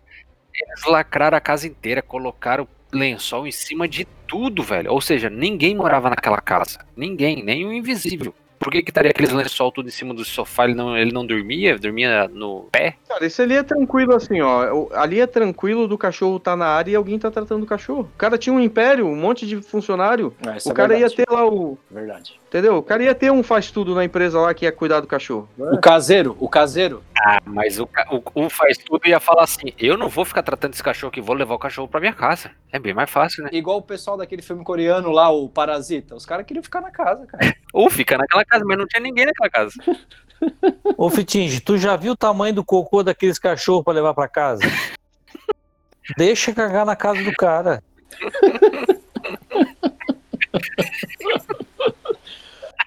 [SPEAKER 2] eles lacraram a casa inteira, colocaram lençol em cima de tudo, velho. Ou seja, ninguém morava naquela casa. Ninguém, nem o invisível. Por que que estaria aqueles lençol tudo em cima do sofá? Ele não, ele não dormia? Dormia no pé?
[SPEAKER 1] Cara, isso ali é tranquilo assim, ó. O- Ali é tranquilo do cachorro tá na área e alguém tá tratando o cachorro. O cara tinha um império, um monte de funcionário.
[SPEAKER 3] Isso
[SPEAKER 1] o
[SPEAKER 3] é
[SPEAKER 1] cara ia
[SPEAKER 3] verdade,
[SPEAKER 1] ter lá o.
[SPEAKER 3] Verdade.
[SPEAKER 1] Entendeu? O cara ia ter um faz-tudo na empresa lá que ia cuidar do cachorro.
[SPEAKER 3] O caseiro, o caseiro.
[SPEAKER 2] Ah, mas o, o, o faz tudo ia falar assim: eu não vou ficar tratando esse cachorro aqui, vou levar o cachorro pra minha casa. É bem mais fácil, né?
[SPEAKER 3] Igual o pessoal daquele filme coreano lá, o Parasita. Os caras queriam ficar na casa, cara.
[SPEAKER 2] Ou fica naquela casa, mas não tinha ninguém naquela casa.
[SPEAKER 6] Ô, Fitinge, tu já viu o tamanho do cocô daqueles cachorros pra levar pra casa? Deixa cagar na casa do cara.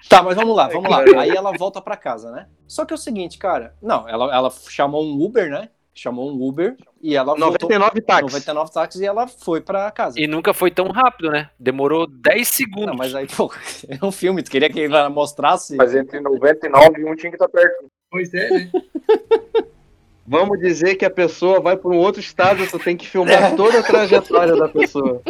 [SPEAKER 3] Tá, mas vamos lá, vamos lá. Aí ela volta pra casa, né? Só que é o seguinte, cara. Não, ela, ela chamou um Uber, né? Chamou um Uber e ela voltou
[SPEAKER 1] 99 táxis.
[SPEAKER 3] 99 táxis e ela foi pra casa.
[SPEAKER 2] E nunca foi tão rápido, né? Demorou 10 segundos.
[SPEAKER 3] Não, mas aí, pô, é um filme, tu queria que ela mostrasse.
[SPEAKER 4] Mas entre 99 e 1 tinha que estar perto.
[SPEAKER 5] Pois é, né?
[SPEAKER 1] Vamos dizer que a pessoa vai para um outro estado, tu tem que filmar toda a trajetória da pessoa.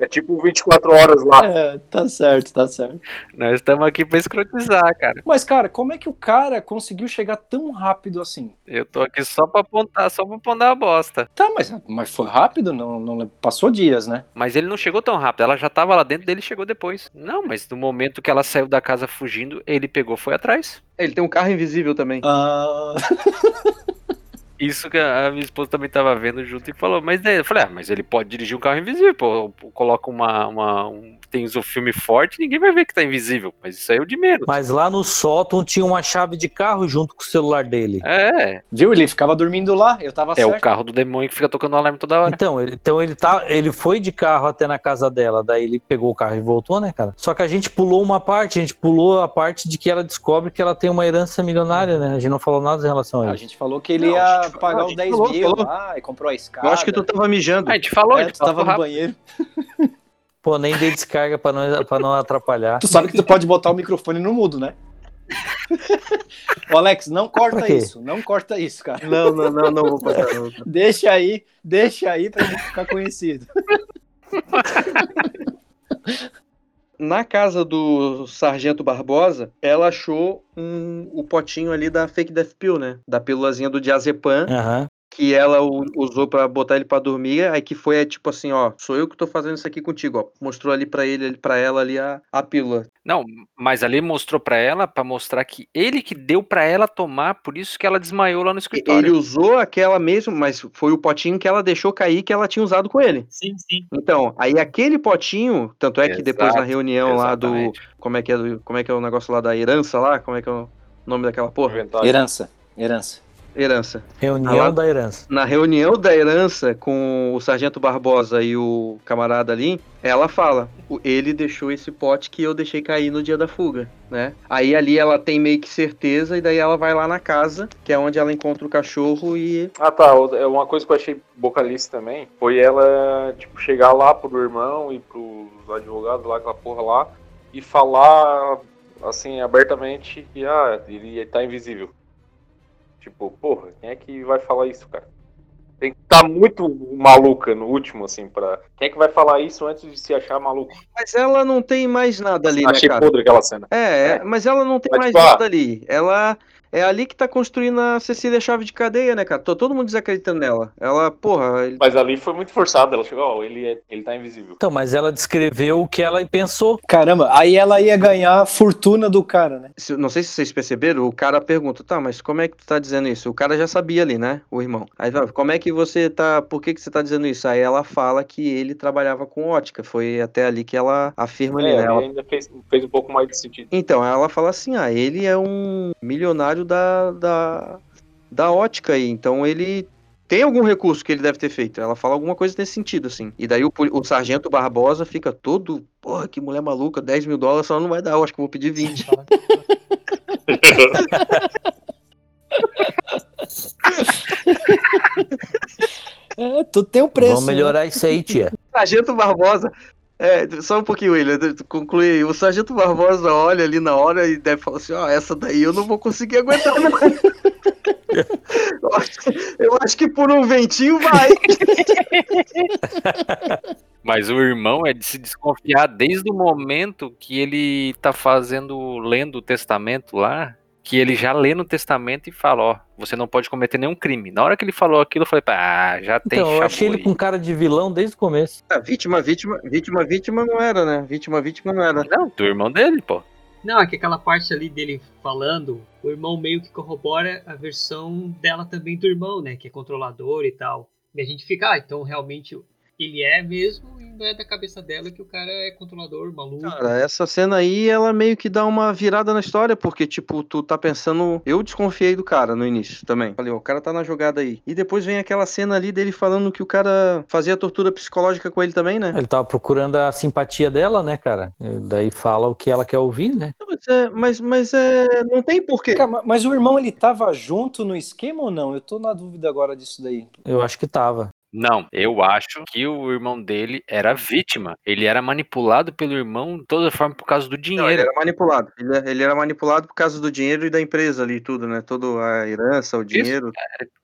[SPEAKER 4] É tipo 24 horas lá.
[SPEAKER 3] É, tá certo, tá certo.
[SPEAKER 2] Nós estamos aqui pra escrotizar, cara.
[SPEAKER 3] Mas, cara, como é que o cara conseguiu chegar tão rápido assim?
[SPEAKER 2] Eu tô aqui só pra apontar, só pra apontar a bosta.
[SPEAKER 3] Tá, mas, mas foi rápido? Não, não passou dias, né?
[SPEAKER 2] Mas ele não chegou tão rápido. Ela já tava lá dentro dele e chegou depois. Não, mas no momento que ela saiu da casa fugindo, ele pegou foi atrás.
[SPEAKER 1] Ele tem um carro invisível também.
[SPEAKER 3] Ah,
[SPEAKER 2] Isso que a a minha esposa também tava vendo junto e falou, mas daí eu falei, ah, mas ele pode dirigir um carro invisível, pô, coloca uma, uma um, tem o filme forte, ninguém vai ver que tá invisível, mas isso aí é o de menos.
[SPEAKER 6] Mas lá no sótão tinha uma chave de carro junto com o celular dele.
[SPEAKER 2] É,
[SPEAKER 3] viu? Ele ficava dormindo lá, eu tava
[SPEAKER 2] é
[SPEAKER 3] certo.
[SPEAKER 2] o carro do demônio que fica tocando alarme toda hora.
[SPEAKER 6] Então, ele, então ele, tá, ele foi de carro até na casa dela, daí ele pegou o carro e voltou, né, cara? Só que a gente pulou uma parte, a gente pulou a parte de que ela descobre que ela tem uma herança milionária, né? A gente não falou nada em relação a
[SPEAKER 3] A
[SPEAKER 6] isso.
[SPEAKER 3] gente falou que ele
[SPEAKER 1] Não, a
[SPEAKER 3] ia pagar os
[SPEAKER 1] gente
[SPEAKER 3] 10
[SPEAKER 1] falou,
[SPEAKER 3] mil
[SPEAKER 1] falou.
[SPEAKER 3] lá e comprou a escada.
[SPEAKER 1] Eu acho que tu tava mijando.
[SPEAKER 2] A gente falou, a
[SPEAKER 3] É,
[SPEAKER 2] gente
[SPEAKER 3] tu tava no
[SPEAKER 2] rápido.
[SPEAKER 3] banheiro.
[SPEAKER 6] Pô, nem dei descarga pra não, pra não atrapalhar.
[SPEAKER 3] Tu sabe que tu pode botar o microfone no mudo, né? Ô, Alex, não corta isso. Não corta isso, cara.
[SPEAKER 1] Não, não, não, não vou passar. não.
[SPEAKER 3] Deixa aí, deixa aí pra gente ficar conhecido.
[SPEAKER 1] Na casa do Sargento Barbosa, ela achou um, o potinho ali da fake death pill, né? Da pílulazinha do diazepam,
[SPEAKER 6] Aham.
[SPEAKER 1] Que ela usou pra botar ele pra dormir, aí que foi é, tipo assim, ó, sou eu que tô fazendo isso aqui contigo, ó. Mostrou ali pra ele, para ela ali a, a pílula.
[SPEAKER 2] Não, mas ali mostrou pra ela, pra mostrar que ele que deu pra ela tomar, por isso que ela desmaiou lá no escritório.
[SPEAKER 1] Ele usou aquela mesmo, mas foi o potinho que ela deixou cair que ela tinha usado com ele.
[SPEAKER 5] Sim, sim.
[SPEAKER 1] Então, aí aquele potinho, tanto é que depois na
[SPEAKER 2] Exato,
[SPEAKER 1] reunião lá do,
[SPEAKER 2] Exatamente.
[SPEAKER 1] como é que é, do- como é que é o negócio lá da herança lá, como é que é o nome daquela porra?
[SPEAKER 4] Inventário.
[SPEAKER 3] Herança, herança.
[SPEAKER 1] Herança.
[SPEAKER 6] Reunião
[SPEAKER 1] lá-
[SPEAKER 6] da herança.
[SPEAKER 1] Na reunião da herança com o Sargento Barbosa e o camarada ali, ela fala: "O- ele deixou esse pote que eu deixei cair no dia da fuga, né? Aí ali ela tem meio que certeza, e daí ela vai lá na casa, que é onde ela encontra o cachorro e.
[SPEAKER 4] Ah tá, é uma coisa que eu achei bocalice também foi ela, tipo, chegar lá pro irmão e pros advogados lá, aquela porra lá, e falar assim, abertamente que ah, ele tá invisível. Tipo, porra, quem é que vai falar isso, cara? Tem que estar muito maluca no último, assim, pra. Quem é que vai falar isso antes de se achar maluco?
[SPEAKER 1] Mas ela não tem mais nada ali, né,
[SPEAKER 4] Achei podre aquela cena.
[SPEAKER 1] É, é, mas ela não tem
[SPEAKER 4] Mas,
[SPEAKER 1] mais
[SPEAKER 4] tipo, ah,
[SPEAKER 1] nada ali. Ela é ali que tá construindo a Cecília Chave de Cadeia, né, cara? Tô todo mundo desacreditando nela. Ela, porra, ele-
[SPEAKER 4] Mas ali foi muito forçado. Ela chegou, ó, ele, é, ele tá invisível.
[SPEAKER 6] Então, mas ela descreveu o que ela pensou.
[SPEAKER 3] Caramba, aí ela ia ganhar a fortuna do cara, né?
[SPEAKER 1] se- não sei se vocês perceberam, o cara pergunta, tá, mas como é que tu tá dizendo isso? O cara já sabia ali, né, o irmão. Aí fala, como é que você tá, por que que você tá dizendo isso? Aí ela fala que ele trabalhava com ótica, foi até ali que ela afirma ali,
[SPEAKER 4] É,
[SPEAKER 1] né?
[SPEAKER 4] ali
[SPEAKER 1] Ela-
[SPEAKER 4] ainda fez, fez um pouco mais de sentido.
[SPEAKER 1] Então, ela fala assim, ah, ele é um milionário da, da, da ótica aí, então ele tem algum recurso que ele deve ter feito. Ela fala alguma coisa nesse sentido, assim. E daí o, o sargento Barbosa fica todo, porra, que mulher maluca, 10 mil dólares só não vai dar, eu acho que eu vou pedir 20.
[SPEAKER 3] É, tu tem o preço.
[SPEAKER 6] Vamos melhorar isso aí, tia.
[SPEAKER 1] Sargento Barbosa. É, só um pouquinho, William, conclui aí. O Sargento Barbosa olha ali na hora e deve falar assim: ó, essa daí eu não vou conseguir aguentar, não. eu, acho, eu acho que por um ventinho vai.
[SPEAKER 2] Mas o irmão é de se desconfiar desde o momento que ele tá fazendo, lendo o testamento lá, que ele já lê no testamento e fala, ó, você não pode cometer nenhum crime. Na hora que ele falou aquilo, eu falei, ah, já tem
[SPEAKER 6] Então, eu achei ele com cara de vilão desde o começo.
[SPEAKER 1] Ah, vítima, vítima, vítima, vítima não era, né? Vítima, vítima não era.
[SPEAKER 2] Não, do irmão dele, pô.
[SPEAKER 5] Não, é que aquela parte ali dele falando, o irmão meio que corrobora a versão dela também do irmão, né? Que é controlador e tal. E a gente fica, ah, então realmente ele é mesmo, e não é da cabeça dela que o cara é controlador, maluco.
[SPEAKER 1] Cara, essa cena aí, ela meio que dá uma virada na história, porque, tipo, tu tá pensando. Eu desconfiei do cara no início também. Falei, ó, o cara tá na jogada aí. E depois vem aquela cena ali dele falando que o cara fazia tortura psicológica com ele também, né?
[SPEAKER 6] Ele tava procurando a simpatia dela, né, cara? E daí fala o que ela quer ouvir, né?
[SPEAKER 1] Mas, é, mas, mas é. Não tem porquê.
[SPEAKER 3] Cara, ma- mas o irmão ele tava junto no esquema ou não? Eu tô na dúvida agora disso daí.
[SPEAKER 6] Eu acho que tava.
[SPEAKER 2] Não, eu acho que o irmão dele era vítima. Ele era manipulado pelo irmão de toda forma por causa do
[SPEAKER 1] Não, ele
[SPEAKER 2] dinheiro.
[SPEAKER 1] era manipulado. Ele, ele era manipulado por causa do dinheiro e da empresa ali, tudo, né? Toda a herança, o dinheiro.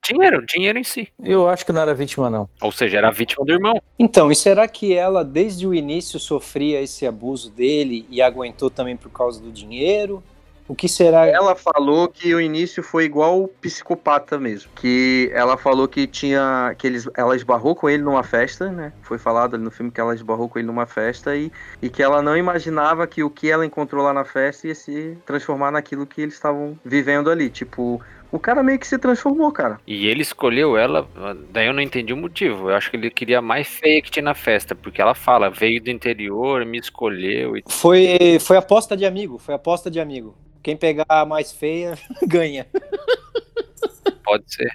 [SPEAKER 2] Dinheiro, dinheiro em si.
[SPEAKER 6] Eu acho que não era vítima, não.
[SPEAKER 2] Ou seja, era vítima do irmão.
[SPEAKER 3] Então, e será que ela desde o início sofria esse abuso dele e aguentou também por causa do dinheiro? O que será?
[SPEAKER 1] Ela falou que o início foi igual psicopata mesmo. Que ela falou que tinha. que eles, ela esbarrou com ele numa festa, né? Foi falado ali no filme que ela esbarrou com ele numa festa e, e que ela não imaginava que o que ela encontrou lá na festa ia se transformar naquilo que eles estavam vivendo ali. Tipo, o cara meio que se transformou, cara.
[SPEAKER 2] E ele escolheu ela, daí eu não entendi o motivo. Eu acho que ele queria a mais feia que tinha na festa, porque ela fala, veio do interior, me escolheu e
[SPEAKER 3] Foi, foi aposta de amigo, foi aposta de amigo. Quem pegar a mais feia ganha.
[SPEAKER 2] pode ser.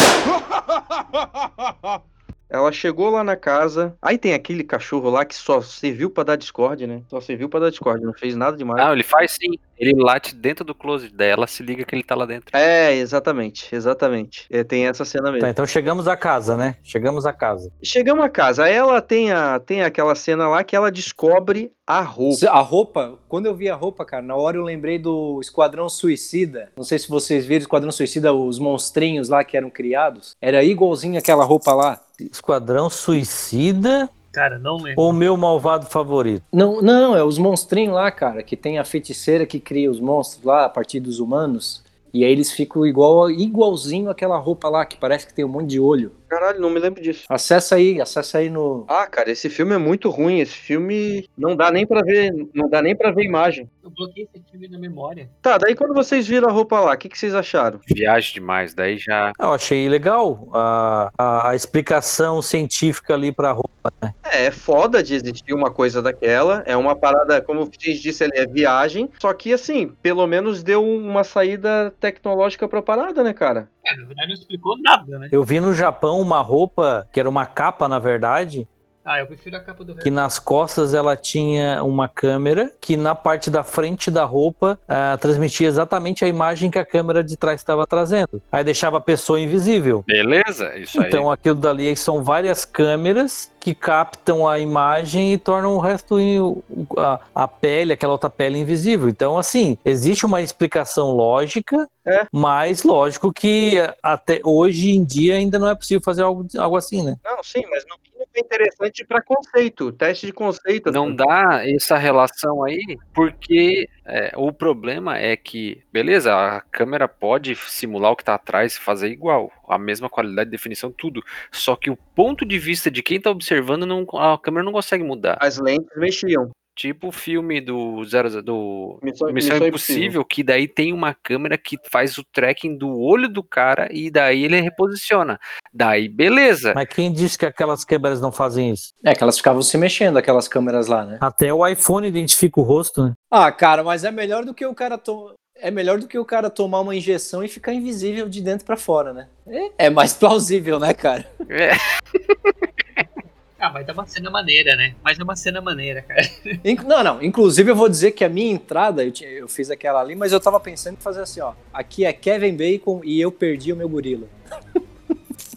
[SPEAKER 1] Ela chegou lá na casa. Aí tem aquele cachorro lá que só serviu pra dar Discord, né? Só serviu pra dar Discord, não fez nada demais.
[SPEAKER 2] Não, ele faz sim. Ele late dentro do closet dela, se liga que ele tá lá dentro.
[SPEAKER 1] É, exatamente, exatamente. É, tem essa cena mesmo.
[SPEAKER 6] Tá, então chegamos à casa, né? Chegamos à casa.
[SPEAKER 1] Chegamos a casa. Aí ela tem, a, tem aquela cena lá que ela descobre a roupa.
[SPEAKER 3] A roupa, quando eu vi a roupa, cara, na hora eu lembrei do Esquadrão Suicida. Não sei se vocês viram Esquadrão Suicida, os monstrinhos lá que eram criados. Era igualzinho aquela roupa lá.
[SPEAKER 6] Esquadrão Suicida
[SPEAKER 5] Cara, não lembro.
[SPEAKER 6] ou meu malvado favorito?
[SPEAKER 3] Não, não, é os monstrinhos lá, cara, que tem a feiticeira que cria os monstros lá a partir dos humanos. E aí eles ficam igual, igualzinho aquela roupa lá, que parece que tem um monte de olho.
[SPEAKER 1] Caralho, não me lembro disso.
[SPEAKER 3] Acessa aí, acessa aí no.
[SPEAKER 1] Ah, cara, esse filme é muito ruim. Esse filme não dá nem pra ver, não dá nem para ver imagem.
[SPEAKER 5] Eu bloqueei esse filme na memória.
[SPEAKER 1] Tá, daí quando vocês viram a roupa lá, o que, que vocês acharam?
[SPEAKER 2] Viagem demais, daí já.
[SPEAKER 6] Eu achei legal a, a, a explicação científica ali pra roupa, né?
[SPEAKER 1] É, é foda de existir uma coisa daquela. É uma parada, como o Fitz disse, ali, é viagem. Só que, assim, pelo menos deu uma saída tecnológica pra parada, né, cara?
[SPEAKER 5] É, na verdade não explicou nada, né?
[SPEAKER 6] Eu vi no Japão uma roupa, que era uma capa, na verdade,
[SPEAKER 5] Ah, eu prefiro a capa do
[SPEAKER 6] que nas costas ela tinha uma câmera que na parte da frente da roupa ah, transmitia exatamente a imagem que a câmera de trás estava trazendo. Aí deixava a pessoa invisível.
[SPEAKER 2] Beleza? Isso aí.
[SPEAKER 6] Então aquilo dali são várias câmeras que captam a imagem e tornam o resto a, a pele, aquela outra pele invisível. Então, assim, existe uma explicação lógica,
[SPEAKER 1] É.
[SPEAKER 6] mas lógico que até hoje em dia ainda não é possível fazer algo, algo assim, né?
[SPEAKER 1] Não, sim, mas no mínimo é interessante pra conceito. Teste de conceito.
[SPEAKER 2] Não
[SPEAKER 1] assim.
[SPEAKER 2] dá essa relação aí, porque é, o problema é que, beleza, a câmera pode simular o que tá atrás e fazer igual, a mesma qualidade de definição, tudo. Só que o ponto de vista de quem tá observando, não, a câmera não consegue mudar.
[SPEAKER 1] As lentes mexiam.
[SPEAKER 2] Tipo o filme do Zero, do
[SPEAKER 1] Missão,
[SPEAKER 2] Missão Impossível, que daí tem uma câmera que faz o tracking do olho do cara e daí ele reposiciona. Daí, beleza.
[SPEAKER 6] Mas quem disse que aquelas câmeras não fazem isso?
[SPEAKER 3] É que elas ficavam se mexendo, aquelas câmeras lá, né?
[SPEAKER 6] Até o iPhone identifica o rosto, né?
[SPEAKER 3] Ah, cara, mas é melhor do que o cara to... é melhor do que o cara tomar uma injeção e ficar invisível de dentro pra fora, né? É, é mais plausível, né, cara?
[SPEAKER 2] É,
[SPEAKER 5] Ah, mas é uma cena maneira, né? Mas é uma cena maneira, cara.
[SPEAKER 3] Não, não. Inclusive, eu vou dizer que a minha entrada, eu, tinha- eu fiz aquela ali, mas eu tava pensando em fazer assim, ó. Aqui é Kevin Bacon e eu perdi o meu gorila.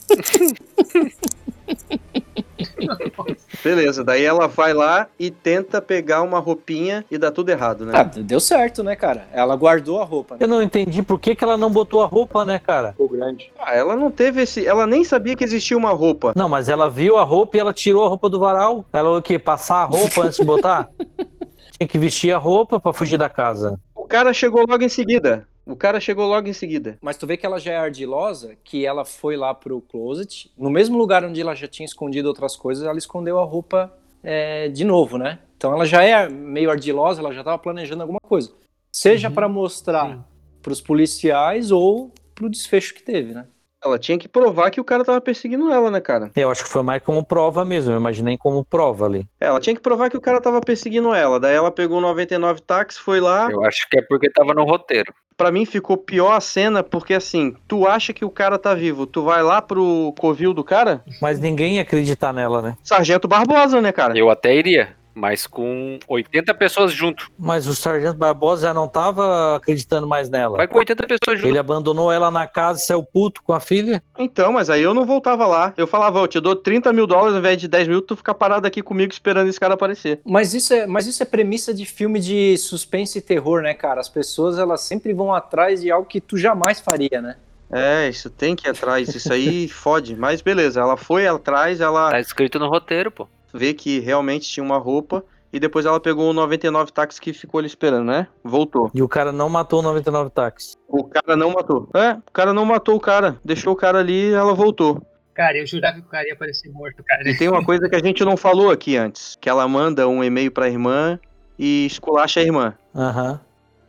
[SPEAKER 1] Beleza, daí ela vai lá e tenta pegar uma roupinha e dá tudo errado, né?
[SPEAKER 3] Ah, deu certo, né, cara? Ela guardou a roupa. Né?
[SPEAKER 6] Eu não entendi por que, que ela não botou a roupa, né, cara?
[SPEAKER 3] Ficou grande.
[SPEAKER 1] Ah, ela não teve esse. Ela nem sabia que existia uma roupa.
[SPEAKER 6] Não, mas ela viu a roupa e ela tirou a roupa do varal. Ela o quê? Passar a roupa antes de botar? Tinha que vestir a roupa pra fugir da casa.
[SPEAKER 1] O cara chegou logo em seguida. O cara chegou logo em seguida.
[SPEAKER 3] Mas tu vê que ela já é ardilosa, que ela foi lá pro closet, no mesmo lugar onde ela já tinha escondido outras coisas, ela escondeu a roupa é, de novo, né? Então ela já é meio ardilosa, ela já tava planejando alguma coisa. Seja
[SPEAKER 5] Uhum,
[SPEAKER 3] pra mostrar
[SPEAKER 5] sim.
[SPEAKER 3] pros policiais ou pro desfecho que teve, né?
[SPEAKER 1] Ela tinha que provar que o cara tava perseguindo ela, né, cara?
[SPEAKER 6] Eu acho que foi mais como prova mesmo, eu imaginei como prova ali.
[SPEAKER 1] É, Ela tinha que provar que o cara tava perseguindo ela. Daí ela pegou o 99 táxi, foi lá.
[SPEAKER 2] Eu acho que é porque tava no roteiro.
[SPEAKER 1] Pra mim ficou pior a cena, porque assim, tu acha que o cara tá vivo, tu vai lá pro covil do cara?
[SPEAKER 6] Mas ninguém ia acreditar nela, né?
[SPEAKER 1] Sargento Barbosa, né, cara?
[SPEAKER 2] Eu até iria, mas com 80 pessoas junto.
[SPEAKER 6] Mas o Sargento Barbosa já não tava acreditando mais nela.
[SPEAKER 2] Vai com 80 pessoas junto.
[SPEAKER 6] Ele abandonou ela na casa saiu puto com a filha.
[SPEAKER 1] Então, mas aí eu não voltava lá. Eu falava, eu te dou 30 mil dólares ao invés de 10 mil, tu fica parado aqui comigo esperando esse cara aparecer.
[SPEAKER 3] Mas isso, é, mas isso é premissa de filme de suspense e terror, né, cara? As pessoas, elas sempre vão atrás de algo que tu jamais faria, né?
[SPEAKER 1] É, isso tem que ir atrás, isso aí fode. Mas beleza, ela foi atrás, ela
[SPEAKER 2] Tá escrito no roteiro, pô.
[SPEAKER 1] Vê que realmente tinha uma roupa. E depois ela pegou o 99 táxi que ficou ali esperando, né? Voltou.
[SPEAKER 6] E o cara não matou o 99 táxi.
[SPEAKER 1] O cara não matou. É, o cara não matou o cara. Deixou o cara ali e ela voltou.
[SPEAKER 5] Cara, eu jurava que o cara ia aparecer morto, cara.
[SPEAKER 1] E tem uma coisa que a gente não falou aqui antes. Que ela manda um e-mail pra irmã e esculacha a irmã.
[SPEAKER 6] Aham.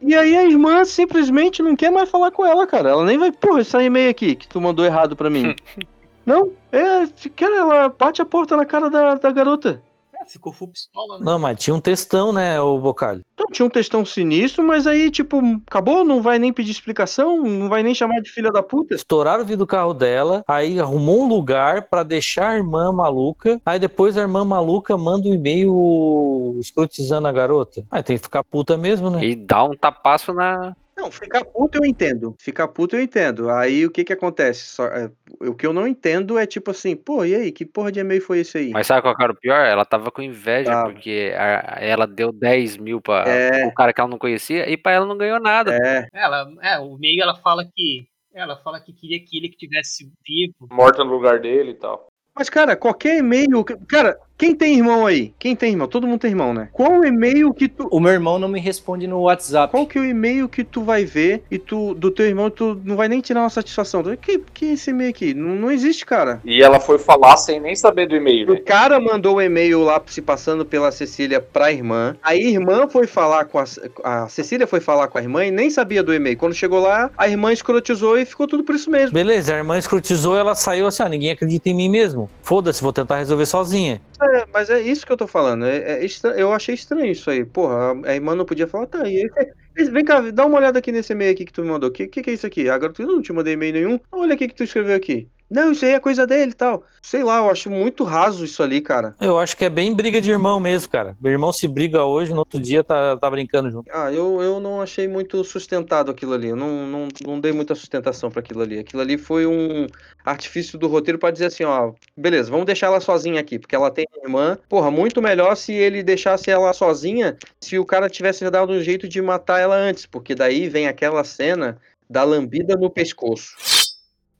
[SPEAKER 1] E aí a irmã simplesmente não quer mais falar com ela, cara. Ela nem vai, porra, esse e-mail aqui que tu mandou errado pra mim. não, é, cara, ela bate a porta na cara da, da garota.
[SPEAKER 5] É, ficou full pistola, né?
[SPEAKER 6] Não, mas tinha um textão, né, o Bocalho?
[SPEAKER 1] Então tinha um textão sinistro, mas aí, tipo, acabou, não vai nem pedir explicação, não vai nem chamar de filha da puta.
[SPEAKER 6] Estouraram o vidro do carro dela, aí arrumou um lugar pra deixar a irmã maluca, aí depois a irmã maluca manda um e-mail escrotizando a garota. Aí tem que ficar puta mesmo, né?
[SPEAKER 2] E dá um tapaço na.
[SPEAKER 1] Não, ficar puto eu entendo. Ficar puto eu entendo. Aí o que que acontece? Só, é, o que eu não entendo é tipo assim, pô, e aí, que porra de e-mail foi esse aí?
[SPEAKER 2] Mas sabe qual era o pior? Ela tava com inveja,
[SPEAKER 1] Tava.
[SPEAKER 2] porque a- ela deu 10 mil pra
[SPEAKER 1] É.
[SPEAKER 2] o cara que ela não conhecia e pra ela não ganhou nada.
[SPEAKER 1] É,
[SPEAKER 5] Ela, é, o meio ela fala que. Ela fala que queria que ele que tivesse vivo.
[SPEAKER 4] Morta no lugar dele e tal.
[SPEAKER 1] Mas, cara, qualquer e-mail. Cara, quem tem irmão aí? Quem tem irmão? Todo mundo tem irmão, né? Qual o e-mail que tu.
[SPEAKER 3] O meu irmão não me responde no WhatsApp.
[SPEAKER 1] Qual que é o e-mail que tu vai ver e tu, do teu irmão, tu não vai nem tirar uma satisfação? Que, que é esse e-mail aqui? Não, não existe, cara.
[SPEAKER 4] E ela foi falar sem nem saber do e-mail,
[SPEAKER 1] O
[SPEAKER 4] né?
[SPEAKER 1] cara mandou o e-mail lá se passando pela Cecília pra irmã. A irmã foi falar com a. A Cecília foi falar com a irmã e nem sabia do e-mail. Quando chegou lá, a irmã escrotizou e ficou tudo por isso mesmo.
[SPEAKER 6] Beleza, a irmã escrotizou, ela saiu assim, ó, ninguém acredita em mim mesmo. Foda-se, vou tentar resolver sozinha.
[SPEAKER 1] É, mas é isso que eu tô falando. É, é estra- Eu achei estranho isso aí. Porra, a irmã não podia falar, tá, e aí? Vem cá, dá uma olhada aqui nesse e-mail aqui que tu me mandou. O que, que, que é isso aqui? Agora tu não te mandei e-mail nenhum. Olha aqui que tu escreveu aqui. Não, isso aí é coisa dele e tal. Sei lá, eu acho muito raso isso ali, cara.
[SPEAKER 6] Eu acho que é bem briga de irmão mesmo, cara. Meu irmão se briga hoje, no outro dia tá, tá brincando junto.
[SPEAKER 1] Ah, eu, eu não achei muito sustentado aquilo ali. Eu não, não, não dei muita sustentação pra aquilo ali. Aquilo ali foi um artifício do roteiro pra dizer assim, ó, beleza, vamos deixar ela sozinha aqui, porque ela tem irmã. Porra, muito melhor se ele deixasse ela sozinha, se o cara tivesse dado um jeito de matar ela antes, porque daí vem aquela cena da lambida no pescoço.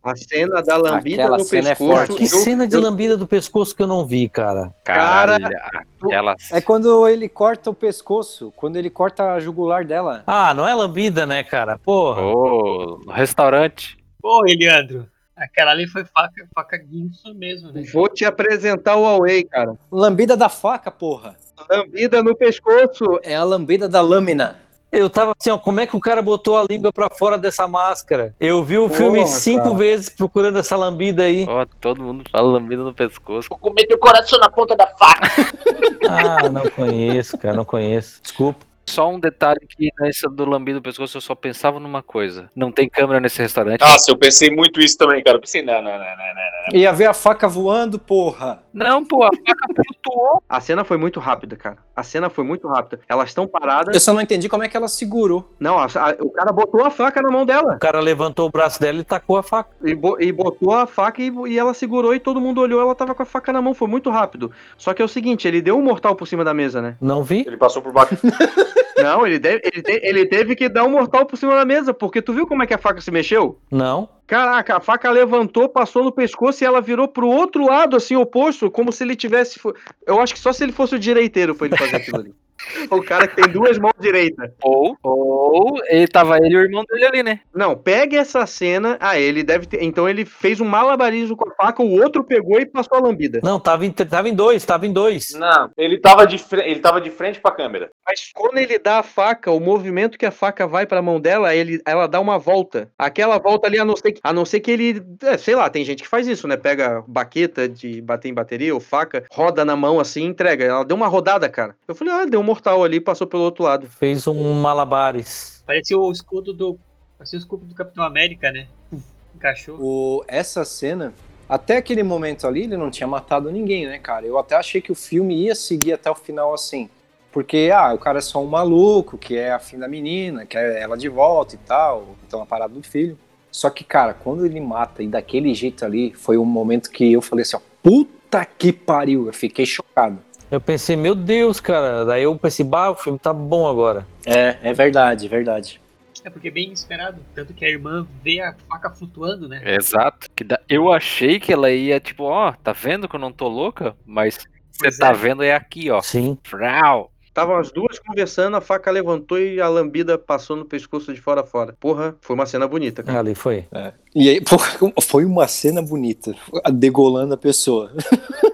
[SPEAKER 1] A cena da lambida
[SPEAKER 3] Aquela
[SPEAKER 1] no
[SPEAKER 3] cena é
[SPEAKER 1] pescoço.
[SPEAKER 3] forte.
[SPEAKER 6] Que
[SPEAKER 1] eu-
[SPEAKER 6] cena de
[SPEAKER 1] eu-
[SPEAKER 6] lambida do pescoço que eu não vi, cara.
[SPEAKER 2] Caralho, aquela.
[SPEAKER 3] É quando ele corta o pescoço, quando ele corta a jugular dela.
[SPEAKER 6] Ah, não é lambida, né, cara? Porra.
[SPEAKER 2] Ô, no restaurante.
[SPEAKER 5] Pô, Eliandro, aquela ali foi faca, faca guinso mesmo, né?
[SPEAKER 1] Vou te apresentar o Huawei, cara.
[SPEAKER 3] Lambida da faca, porra.
[SPEAKER 1] Lambida no pescoço.
[SPEAKER 3] É a lambida da lâmina.
[SPEAKER 6] Eu tava assim, ó, como é que o cara botou a língua pra fora dessa máscara? Eu vi o
[SPEAKER 1] Porra,
[SPEAKER 6] filme cinco
[SPEAKER 1] cara.
[SPEAKER 6] vezes procurando essa lambida aí.
[SPEAKER 2] Ó, todo mundo fala lambida no pescoço.
[SPEAKER 7] Vou comer teu coração na ponta da faca.
[SPEAKER 6] Ah, não conheço, cara, não conheço. Desculpa.
[SPEAKER 2] Só um detalhe que nessa do lambido no pescoço eu só pensava numa coisa. Não tem câmera nesse restaurante.
[SPEAKER 4] Nossa, eu pensei muito isso também, cara. Eu pensei, não, não, não, não, não.
[SPEAKER 3] Ia ver a faca voando, porra.
[SPEAKER 2] Não, pô, a faca flutuou.
[SPEAKER 1] A cena foi muito rápida, cara. A cena foi muito rápida. Elas estão paradas.
[SPEAKER 3] Eu só não entendi como é que ela segurou.
[SPEAKER 1] Não, a- a- o cara botou a faca na mão dela.
[SPEAKER 6] O cara levantou o braço dela e tacou a faca.
[SPEAKER 1] E, bo- e botou a faca e, e ela segurou e todo mundo olhou. Ela tava com a faca na mão. Foi muito rápido. Só que é o seguinte: ele deu um mortal por cima da mesa, né?
[SPEAKER 6] Não vi?
[SPEAKER 4] Ele passou por baixo.
[SPEAKER 1] Não, ele, deve- ele, te- ele teve que dar um mortal por cima da mesa. Porque tu viu como é que a faca se mexeu?
[SPEAKER 6] Não.
[SPEAKER 1] Caraca, a faca levantou, passou no pescoço e ela virou pro outro lado, assim, oposto, como se ele tivesse. Eu acho que só se ele fosse o direiteiro foi ele fazer aquilo ali. O cara que tem duas mãos direitas.
[SPEAKER 2] Ou, ou ele tava ele e o irmão dele ali, né?
[SPEAKER 1] Não, pegue essa cena. Ah, ele deve ter. Então ele fez um malabarismo com a faca, o outro pegou e passou a lambida.
[SPEAKER 6] Não, tava em, tava em dois, tava em dois.
[SPEAKER 4] Não, ele tava de, fre- ele tava de frente pra câmera.
[SPEAKER 1] Mas quando ele dá a faca, o movimento que a faca vai pra mão dela, ele, ela dá uma volta. Aquela volta ali, a não ser que, a não ser que ele. é, sei lá, tem gente que faz isso, né? Pega baqueta de bater em bateria ou faca, roda na mão assim e entrega. Ela deu uma rodada, cara. Eu falei, ah, deu um mortal ali e passou pelo outro lado.
[SPEAKER 6] Fez um malabares.
[SPEAKER 5] Parecia o escudo do. Parecia o escudo do Capitão América, né? Encaixou.
[SPEAKER 3] O, essa cena, até aquele momento ali, ele não tinha matado ninguém, né, cara? Eu até achei que o filme ia seguir até o final assim. Porque, ah, o cara é só um maluco, que é afim da menina, quer ela de volta e tal, então a parada do filho. Só que, cara, quando ele mata e daquele jeito ali, foi um momento que eu falei assim, ó, puta que pariu, eu fiquei chocado.
[SPEAKER 6] Eu pensei, meu Deus, cara. Daí eu pensei, bah, o filme tá bom agora.
[SPEAKER 3] É, é verdade, é verdade.
[SPEAKER 5] É porque é bem esperado. Tanto que a irmã vê a faca flutuando, né?
[SPEAKER 2] Exato. Que Eu achei que ela ia, tipo, ó, tá vendo que eu não tô louca? Mas você tá
[SPEAKER 5] é.
[SPEAKER 2] vendo é aqui, ó.
[SPEAKER 6] Sim.
[SPEAKER 2] Frau.
[SPEAKER 1] Estavam as duas conversando, a faca levantou e a lambida passou no pescoço de fora a fora. Porra, foi uma cena bonita, cara.
[SPEAKER 6] Ali foi.
[SPEAKER 3] E aí, foi uma cena bonita, degolando a pessoa.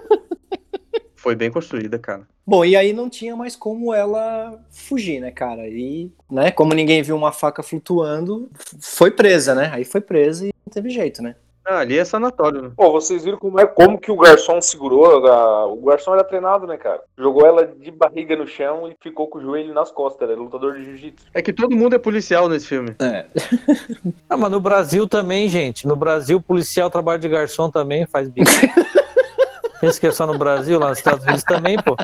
[SPEAKER 1] Foi bem construída, cara.
[SPEAKER 3] Bom, e aí não tinha mais como ela fugir, né, cara? E, né, como ninguém viu uma faca flutuando, foi presa, né? Aí foi presa e não teve jeito, né?
[SPEAKER 1] Ah, ali é sanatório, né?
[SPEAKER 4] Pô, vocês viram como, é, como que o garçom segurou? a- o garçom era treinado, né, cara? Jogou ela de barriga no chão e ficou com o joelho nas costas. Era lutador de jiu-jitsu.
[SPEAKER 1] É que todo mundo é policial nesse filme.
[SPEAKER 3] É.
[SPEAKER 6] Ah, mas no Brasil também, gente. No Brasil, o policial trabalha de garçom também, faz bico. Pensa que é só no Brasil, lá nos Estados Unidos também, pô.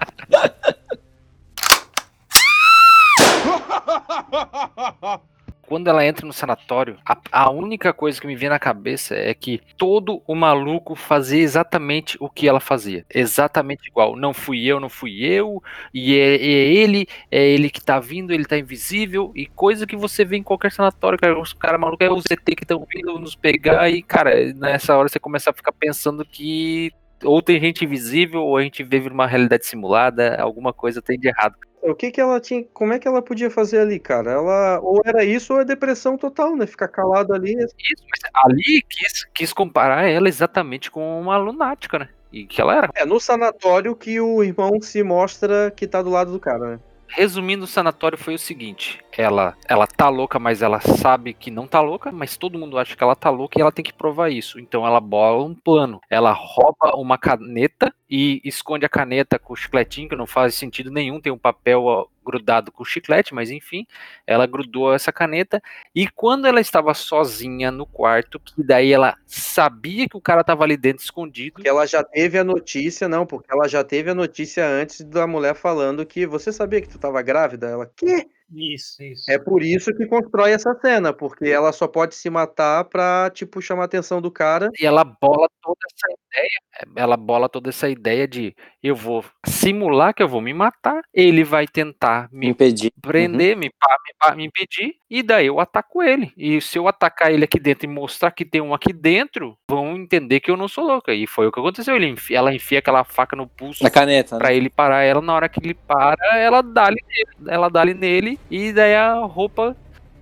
[SPEAKER 2] Quando ela entra no sanatório, a, a única coisa que me vem na cabeça é que todo o maluco fazia exatamente o que ela fazia. Exatamente igual. Não fui eu, não fui eu. E é, é ele, é ele que tá vindo, ele tá invisível. E coisa que você vê em qualquer sanatório, cara. Os caras malucos é os ET que estão vindo nos pegar. E, cara, nessa hora você começa a ficar pensando que. Ou tem gente invisível, ou a gente vive numa realidade simulada, alguma coisa tem de errado.
[SPEAKER 1] O que que ela tinha. Como é que ela podia fazer ali, cara? Ela. Ou era isso ou é depressão total, né? Ficar calado ali.
[SPEAKER 2] Isso, mas ali quis, quis comparar ela exatamente com uma lunática, né? E que ela era.
[SPEAKER 1] É no sanatório que o irmão se mostra que tá do lado do cara, né?
[SPEAKER 2] Resumindo, o sanatório foi o seguinte: ela, ela tá louca, mas ela sabe que não tá louca, mas todo mundo acha que ela tá louca e ela tem que provar isso. Então ela bola um plano. Ela rouba uma caneta e esconde a caneta com o chicletinho, que não faz sentido nenhum, tem um papel grudado com chiclete, mas enfim, ela grudou essa caneta. E quando ela estava sozinha no quarto, que daí ela sabia que o cara tava ali dentro escondido.
[SPEAKER 1] Porque ela já teve a notícia, não, porque ela já teve a notícia antes da mulher falando que você sabia que tu tava grávida? Ela, quê?
[SPEAKER 5] Isso, isso.
[SPEAKER 1] É por isso que constrói essa cena, porque ela só pode se matar pra, tipo, chamar a atenção do cara.
[SPEAKER 2] E ela bola toda essa ideia, ela bola toda essa ideia de eu vou simular que eu vou me matar, ele vai tentar me
[SPEAKER 3] Impedir.
[SPEAKER 2] prender, me, pa- me, pa- me impedir, e daí eu ataco ele. E se eu atacar ele aqui dentro e mostrar que tem um aqui dentro, vão entender que eu não sou louca. E foi o que aconteceu. Ele enfia- ela enfia aquela faca no pulso
[SPEAKER 3] Na caneta, né?
[SPEAKER 2] pra ele parar ela. Na hora que ele para, ela dá-lhe nele, ela dá-lhe nele, e daí a roupa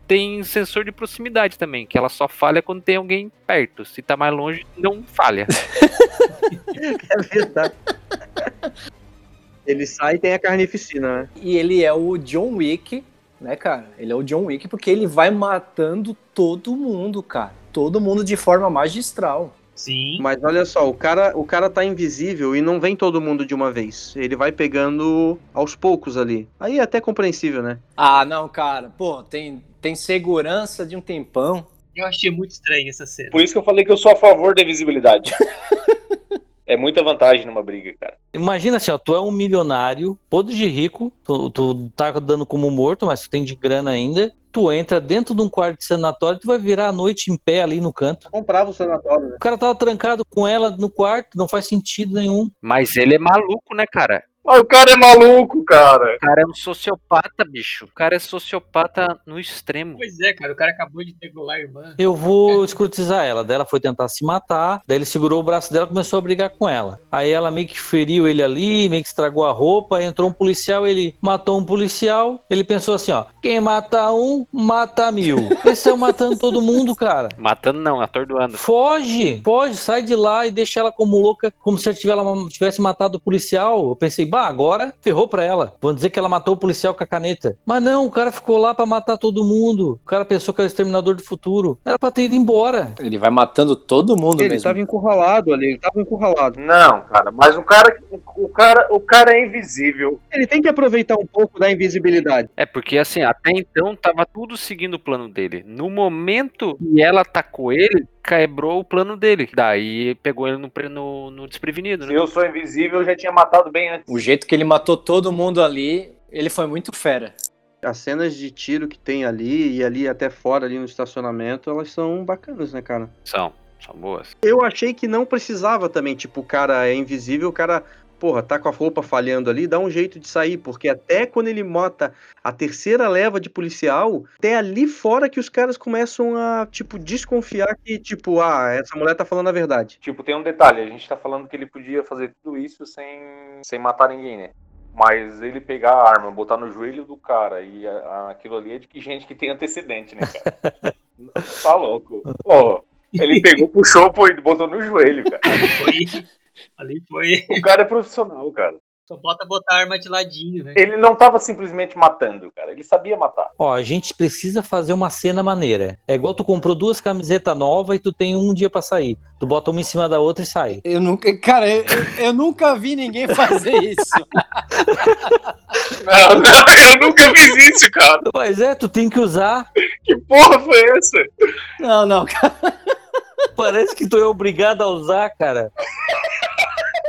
[SPEAKER 2] tem sensor de proximidade também, que ela só falha quando tem alguém perto. Se tá mais longe, não falha.
[SPEAKER 1] É verdade. Ele sai e tem a carnificina, né?
[SPEAKER 3] E ele é o John Wick, né, cara? Ele é o John Wick porque ele vai matando todo mundo, cara. Todo mundo de forma magistral.
[SPEAKER 5] Sim.
[SPEAKER 1] Mas olha só, o cara, o cara tá invisível e não vem todo mundo de uma vez. Ele vai pegando aos poucos ali. Aí é até compreensível, né?
[SPEAKER 3] Ah, não, cara. Pô, tem, tem segurança de um tempão.
[SPEAKER 5] Eu achei muito estranho essa cena.
[SPEAKER 4] Por isso que eu falei que eu sou a favor da invisibilidade. é muita vantagem numa briga, cara.
[SPEAKER 6] Imagina assim, ó, tu é um milionário, podre de rico, tu, tu tá dando como morto, mas tu tem de grana ainda. Tu entra dentro de um quarto de sanatório, tu vai virar a noite em pé ali no canto.
[SPEAKER 1] Comprava o sanatório, né?
[SPEAKER 6] O cara tava trancado com ela no quarto, não faz sentido nenhum.
[SPEAKER 2] Mas ele é maluco, né, cara?
[SPEAKER 4] Mas o cara é maluco, cara.
[SPEAKER 2] O cara é um sociopata, bicho. O cara é sociopata no extremo.
[SPEAKER 5] Pois é, cara, o cara acabou de degolar a irmã.
[SPEAKER 6] Eu vou escrutizar ela. Daí ela foi tentar se matar. Daí ele segurou o braço dela e começou a brigar com ela. Aí ela meio que feriu ele ali, meio que estragou a roupa. Entrou um policial, ele matou um policial. Ele pensou assim: ó, quem mata um, mata mil. Eles estão matando todo mundo, cara.
[SPEAKER 2] Matando não, atordoando.
[SPEAKER 6] Foge, foge, sai de lá e deixa ela como louca, como se ela tivesse- ela tivesse matado o policial. Eu pensei, bah, agora ferrou pra ela. Vão dizer que ela matou o policial com a caneta. Mas não, o cara ficou lá pra matar todo mundo. O cara pensou que era o exterminador do futuro. Era pra ter ido embora.
[SPEAKER 3] Ele vai matando todo mundo
[SPEAKER 1] Ele
[SPEAKER 3] mesmo.
[SPEAKER 1] tava encurralado ali, ele tava encurralado.
[SPEAKER 4] Não, cara, mas o cara, o cara, o cara é invisível.
[SPEAKER 1] Ele tem que aproveitar um pouco da invisibilidade.
[SPEAKER 2] É porque assim, até então tava tudo seguindo o plano dele. No momento que ela atacou ele, quebrou o plano dele. Daí pegou ele no, no, no desprevenido,
[SPEAKER 4] Se
[SPEAKER 2] né?
[SPEAKER 4] eu sou invisível, eu já tinha matado bem antes.
[SPEAKER 3] O jeito que ele matou todo mundo ali, ele foi muito fera.
[SPEAKER 1] As cenas de tiro que tem ali e ali até fora, ali no estacionamento, elas são bacanas, né, cara?
[SPEAKER 2] São, são boas.
[SPEAKER 1] Eu achei que não precisava também, tipo, o cara é invisível, o cara, porra, tá com a roupa falhando ali, dá um jeito de sair, porque até quando ele mata a terceira leva de policial, até ali fora que os caras começam a, tipo, desconfiar que, tipo, ah, essa mulher tá falando a verdade.
[SPEAKER 4] Tipo, tem um detalhe, a gente tá falando que ele podia fazer tudo isso sem, sem matar ninguém, né? Mas ele pegar a arma, botar no joelho do cara e a- a- aquilo ali é de que gente que tem antecedente, né, cara? tá louco. Pô, ele pegou, puxou, pô, e botou no joelho, cara.
[SPEAKER 5] Ali foi.
[SPEAKER 4] O cara é profissional, cara.
[SPEAKER 5] Só bota botar a arma de ladinho, né?
[SPEAKER 4] Ele não tava simplesmente matando, cara. Ele sabia matar.
[SPEAKER 6] Ó, a gente precisa fazer uma cena maneira. É igual tu comprou duas camisetas novas e tu tem um dia pra sair. Tu bota uma em cima da outra e sai.
[SPEAKER 3] Eu nunca, cara, eu, eu- eu nunca vi ninguém fazer isso.
[SPEAKER 4] Não, não, eu nunca fiz isso, cara.
[SPEAKER 6] Mas é, tu tem que usar.
[SPEAKER 4] Que porra foi essa?
[SPEAKER 3] Não, não, cara.
[SPEAKER 6] Parece que tu é obrigado a usar, cara.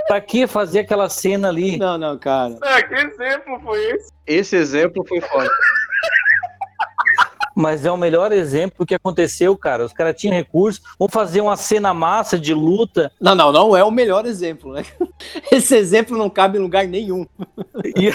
[SPEAKER 6] Pra que fazer aquela cena ali?
[SPEAKER 3] Não, não, cara.
[SPEAKER 4] Ah, que exemplo foi esse?
[SPEAKER 1] Esse exemplo foi foda.
[SPEAKER 6] Mas é o melhor exemplo do que aconteceu, cara. Os caras tinham recurso, vão fazer uma cena massa de luta
[SPEAKER 3] Não, não, não é o melhor exemplo, né? Esse exemplo não cabe em lugar nenhum.
[SPEAKER 6] e,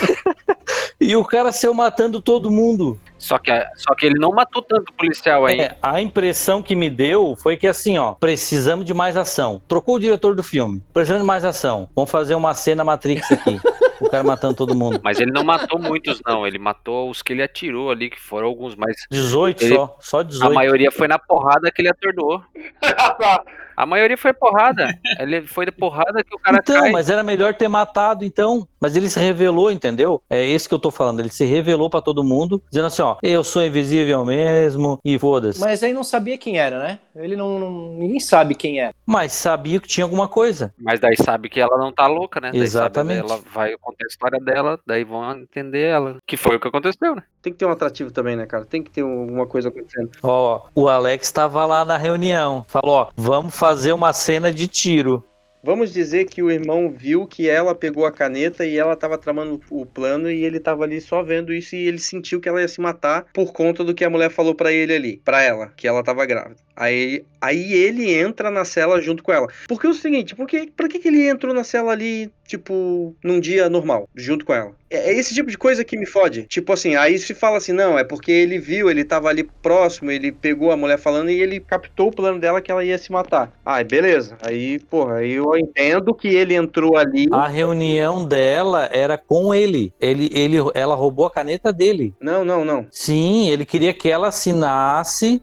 [SPEAKER 6] e o cara saiu matando todo mundo.
[SPEAKER 2] Só que, só que ele não matou tanto policial aí.
[SPEAKER 6] É, a impressão que me deu foi que assim, ó, precisamos de mais ação. Trocou o diretor do filme. Precisamos de mais ação. Vamos fazer uma cena Matrix aqui. o cara matando todo mundo.
[SPEAKER 2] Mas ele não matou muitos, não. Ele matou os que ele atirou ali, que foram alguns, mas
[SPEAKER 6] 18
[SPEAKER 2] Ele-
[SPEAKER 6] só, só
[SPEAKER 2] a
[SPEAKER 6] 18.
[SPEAKER 2] maioria foi na porrada que ele atordou. A maioria foi porrada. Ele foi de porrada que o cara
[SPEAKER 6] Então,
[SPEAKER 2] cai.
[SPEAKER 6] mas era melhor ter matado, então. Mas ele se revelou, entendeu? É esse que eu tô falando. Ele se revelou pra todo mundo, dizendo assim, ó, eu sou invisível mesmo, e foda-se. Mas...
[SPEAKER 3] Mas aí não sabia quem era, né? Ele não, não- Ninguém sabe quem é.
[SPEAKER 6] sabia que tinha alguma coisa.
[SPEAKER 2] Mas daí sabe que ela não tá louca, né? Daí
[SPEAKER 6] Exatamente.
[SPEAKER 2] Ela vai contar a história dela, daí vão entender ela. Que foi o que aconteceu, né?
[SPEAKER 1] Tem que ter um atrativo também, né, cara? Tem que ter alguma coisa acontecendo.
[SPEAKER 6] Ó, o Alex tava lá na reunião. Falou, ó, vamos fazer uma cena de tiro.
[SPEAKER 1] Vamos dizer que o irmão viu que ela pegou a caneta e ela tava tramando o plano e ele tava ali só vendo isso e ele sentiu que ela ia se matar por conta do que a mulher falou pra ele ali, pra ela, que ela tava grávida. Aí, aí ele entra na cela junto com ela. Porque é o seguinte, porque para que que ele entrou na cela ali, tipo, num dia normal, junto com ela? É é esse tipo de coisa que me fode. Tipo assim, aí se fala assim, não, é porque ele viu, ele tava ali próximo, ele pegou a mulher falando e ele captou o plano dela que ela ia se matar. Ah, beleza. Aí, porra, aí eu entendo que ele entrou ali.
[SPEAKER 6] A reunião dela era com ele. Ele, ele. Ela roubou a caneta dele.
[SPEAKER 1] Não, não, não.
[SPEAKER 6] Sim, ele queria que ela assinasse.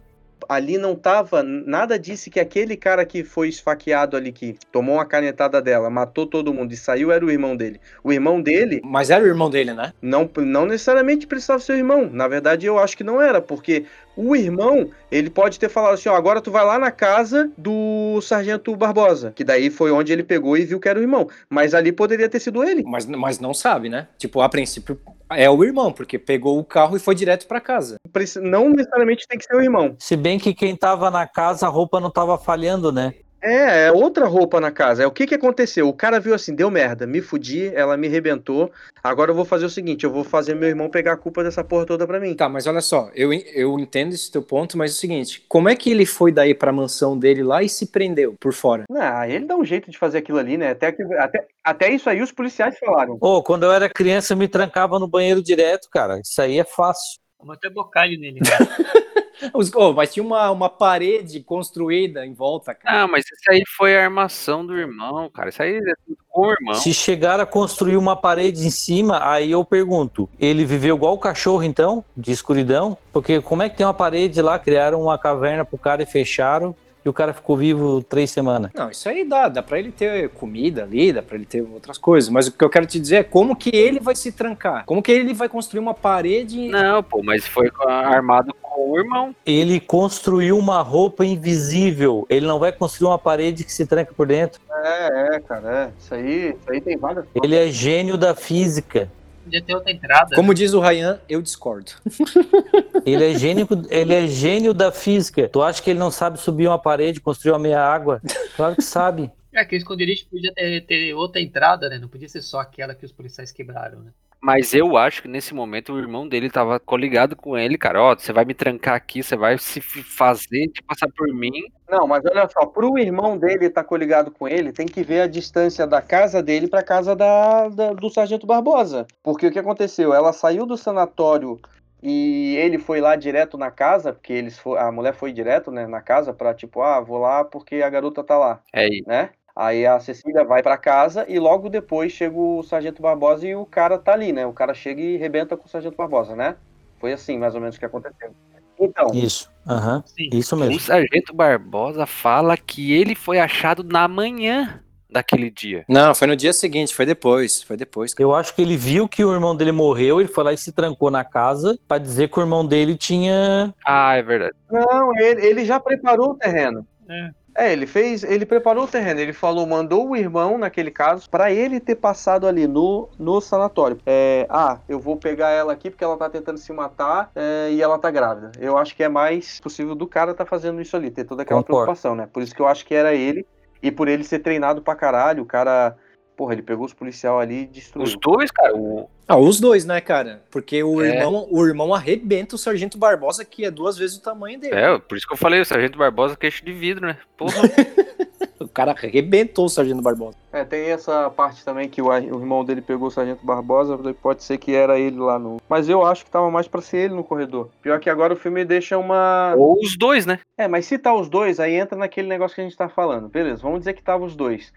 [SPEAKER 1] Ali não tava, nada disse que aquele cara que foi esfaqueado ali, que tomou uma canetada dela, matou todo mundo e saiu, era o irmão dele. O irmão dele
[SPEAKER 3] Mas era o irmão dele, né?
[SPEAKER 1] não, não necessariamente precisava ser o irmão. Na verdade, eu acho que não era, porque o irmão, ele pode ter falado assim, ó, agora tu vai lá na casa do Sargento Barbosa, que daí foi onde ele pegou e viu que era o irmão. Mas ali poderia ter sido ele.
[SPEAKER 3] Mas, mas não sabe, né? Tipo, a princípio é o irmão, porque pegou o carro e foi direto pra casa.
[SPEAKER 1] Não necessariamente tem que ser o irmão.
[SPEAKER 6] Se bem que quem tava na casa, a roupa não tava falhando, né?
[SPEAKER 1] É, é outra roupa na casa. É o que que aconteceu? O cara viu assim, deu merda, me fudi, ela me rebentou. Agora eu vou fazer o seguinte, eu vou fazer meu irmão pegar a culpa dessa porra toda pra mim.
[SPEAKER 3] Tá, mas olha só, eu, eu entendo esse teu ponto, mas é o seguinte, como é que ele foi daí pra mansão dele lá e se prendeu por fora?
[SPEAKER 1] Ah, ele dá um jeito de fazer aquilo ali, né? Até, que, até, até isso aí os policiais falaram.
[SPEAKER 6] Ô, quando eu era criança, eu me trancava no banheiro direto, cara. Isso aí é fácil.
[SPEAKER 5] Vamos até bocalho nele.
[SPEAKER 3] Os- oh, mas tinha uma, uma parede construída em volta, cara.
[SPEAKER 2] Ah, mas isso aí foi a armação do irmão, cara. Isso aí é tudo com o irmão.
[SPEAKER 6] Se chegar a construir uma parede em cima, aí eu pergunto: ele viveu igual o cachorro, então, de escuridão? Porque como é que tem uma parede lá? Criaram uma caverna pro cara e fecharam, e o cara ficou vivo três semanas.
[SPEAKER 3] Não, isso aí dá, dá pra ele ter comida ali, dá pra ele ter outras coisas, mas o que eu quero te dizer é como que ele vai se trancar, como que ele vai construir uma parede...
[SPEAKER 2] Não, pô, mas foi armado com o irmão.
[SPEAKER 6] Ele construiu uma roupa invisível. Ele não vai construir uma parede que se tranca por dentro.
[SPEAKER 1] É, é, cara, é. Isso aí, isso aí tem várias
[SPEAKER 6] Ele é gênio da física.
[SPEAKER 5] Podia ter outra entrada.
[SPEAKER 3] Como diz o Ryan, eu discordo.
[SPEAKER 6] Ele é gênio, ele é gênio da física. Tu acha que ele não sabe subir uma parede, construir uma meia água? Claro que sabe.
[SPEAKER 5] É, aquele esconderijo podia ter, ter outra entrada, né? Não podia ser só aquela que os policiais quebraram, né?
[SPEAKER 2] Mas eu acho que nesse momento o irmão dele tava coligado com ele, cara. Ó, você vai me trancar aqui, você vai se fazer de passar por mim.
[SPEAKER 1] Não, mas olha só, pro irmão dele estar coligado com ele, tem que ver a distância da casa dele pra casa da, da- do Sargento Barbosa. Porque o que aconteceu? Ela saiu do sanatório e ele foi lá direto na casa, porque eles fo- a mulher foi direto, né, na casa pra tipo, ah, vou lá porque a garota tá lá,
[SPEAKER 2] É isso.
[SPEAKER 1] né? Aí a Cecília vai pra casa e logo depois chega o Sargento Barbosa e o cara tá ali, né? O cara chega e rebenta com o Sargento Barbosa, né? Foi assim, mais ou menos, que aconteceu. Então,
[SPEAKER 6] Isso. Aham.
[SPEAKER 5] Sim.
[SPEAKER 6] Isso
[SPEAKER 2] O
[SPEAKER 6] mesmo.
[SPEAKER 2] sargento Barbosa fala que ele foi achado na manhã daquele dia.
[SPEAKER 3] Não, foi no dia seguinte, foi depois, foi depois.
[SPEAKER 6] Eu acho que ele viu que o irmão dele morreu, ele foi lá e se trancou na casa pra dizer que o irmão dele tinha.
[SPEAKER 2] Ah, é verdade.
[SPEAKER 1] Não, ele, ele já preparou o terreno.
[SPEAKER 5] É.
[SPEAKER 1] É, ele fez, ele preparou o terreno. Ele falou, mandou o irmão, naquele caso, pra ele ter passado ali no, no sanatório. É, ah, eu vou pegar ela aqui porque ela tá tentando se matar é, e ela tá grávida. Eu acho que é mais possível do cara tá fazendo isso ali, ter toda aquela
[SPEAKER 6] Concordo.
[SPEAKER 1] preocupação, né? Por isso que eu acho que era ele. E por ele ser treinado pra caralho, o cara. Porra, ele pegou os policial ali e destruiu.
[SPEAKER 2] Os dois, cara, o,
[SPEAKER 3] Ah, os dois, né, cara? Porque o,
[SPEAKER 2] É.
[SPEAKER 3] irmão, o irmão arrebenta o Sargento Barbosa, que é duas vezes o tamanho dele.
[SPEAKER 2] É, por isso que eu falei, o Sargento Barbosa queixo de vidro, né? Porra.
[SPEAKER 3] O cara arrebentou o Sargento Barbosa.
[SPEAKER 1] É, tem essa parte também que o, o irmão dele pegou o Sargento Barbosa, pode ser que era ele lá no. Mas eu acho que tava mais pra ser ele no corredor. Pior que agora o filme deixa uma.
[SPEAKER 2] Ou os dois, né?
[SPEAKER 1] É, mas se tá os dois, aí entra naquele negócio que a gente tá falando. Beleza, vamos dizer que tava os dois.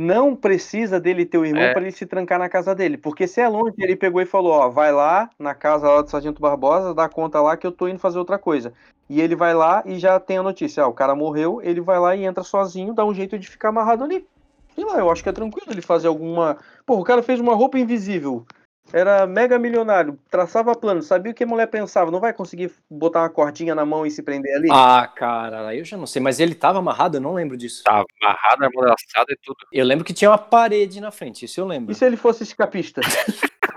[SPEAKER 1] Não precisa dele ter o irmão
[SPEAKER 2] É.
[SPEAKER 1] pra ele se trancar na casa dele. Porque se é longe, ele pegou e falou: Ó, vai lá na casa lá do Sargento Barbosa, dá conta lá que eu tô indo fazer outra coisa. E ele vai lá e já tem a notícia: ah, o cara morreu, ele vai lá e entra sozinho, dá um jeito de ficar amarrado ali. Sei lá, eu acho que é tranquilo ele fazer alguma. Pô, o cara fez uma roupa invisível. Era mega milionário, traçava plano, sabia o que a mulher pensava. Não vai conseguir botar uma cordinha na mão e se prender ali?
[SPEAKER 3] Ah, cara, aí eu já não sei, mas ele tava amarrado, eu não lembro disso.
[SPEAKER 2] Tava amarrado, amordaçado e tudo.
[SPEAKER 3] Eu lembro que tinha uma parede na frente, isso eu lembro.
[SPEAKER 1] E se ele fosse escapista?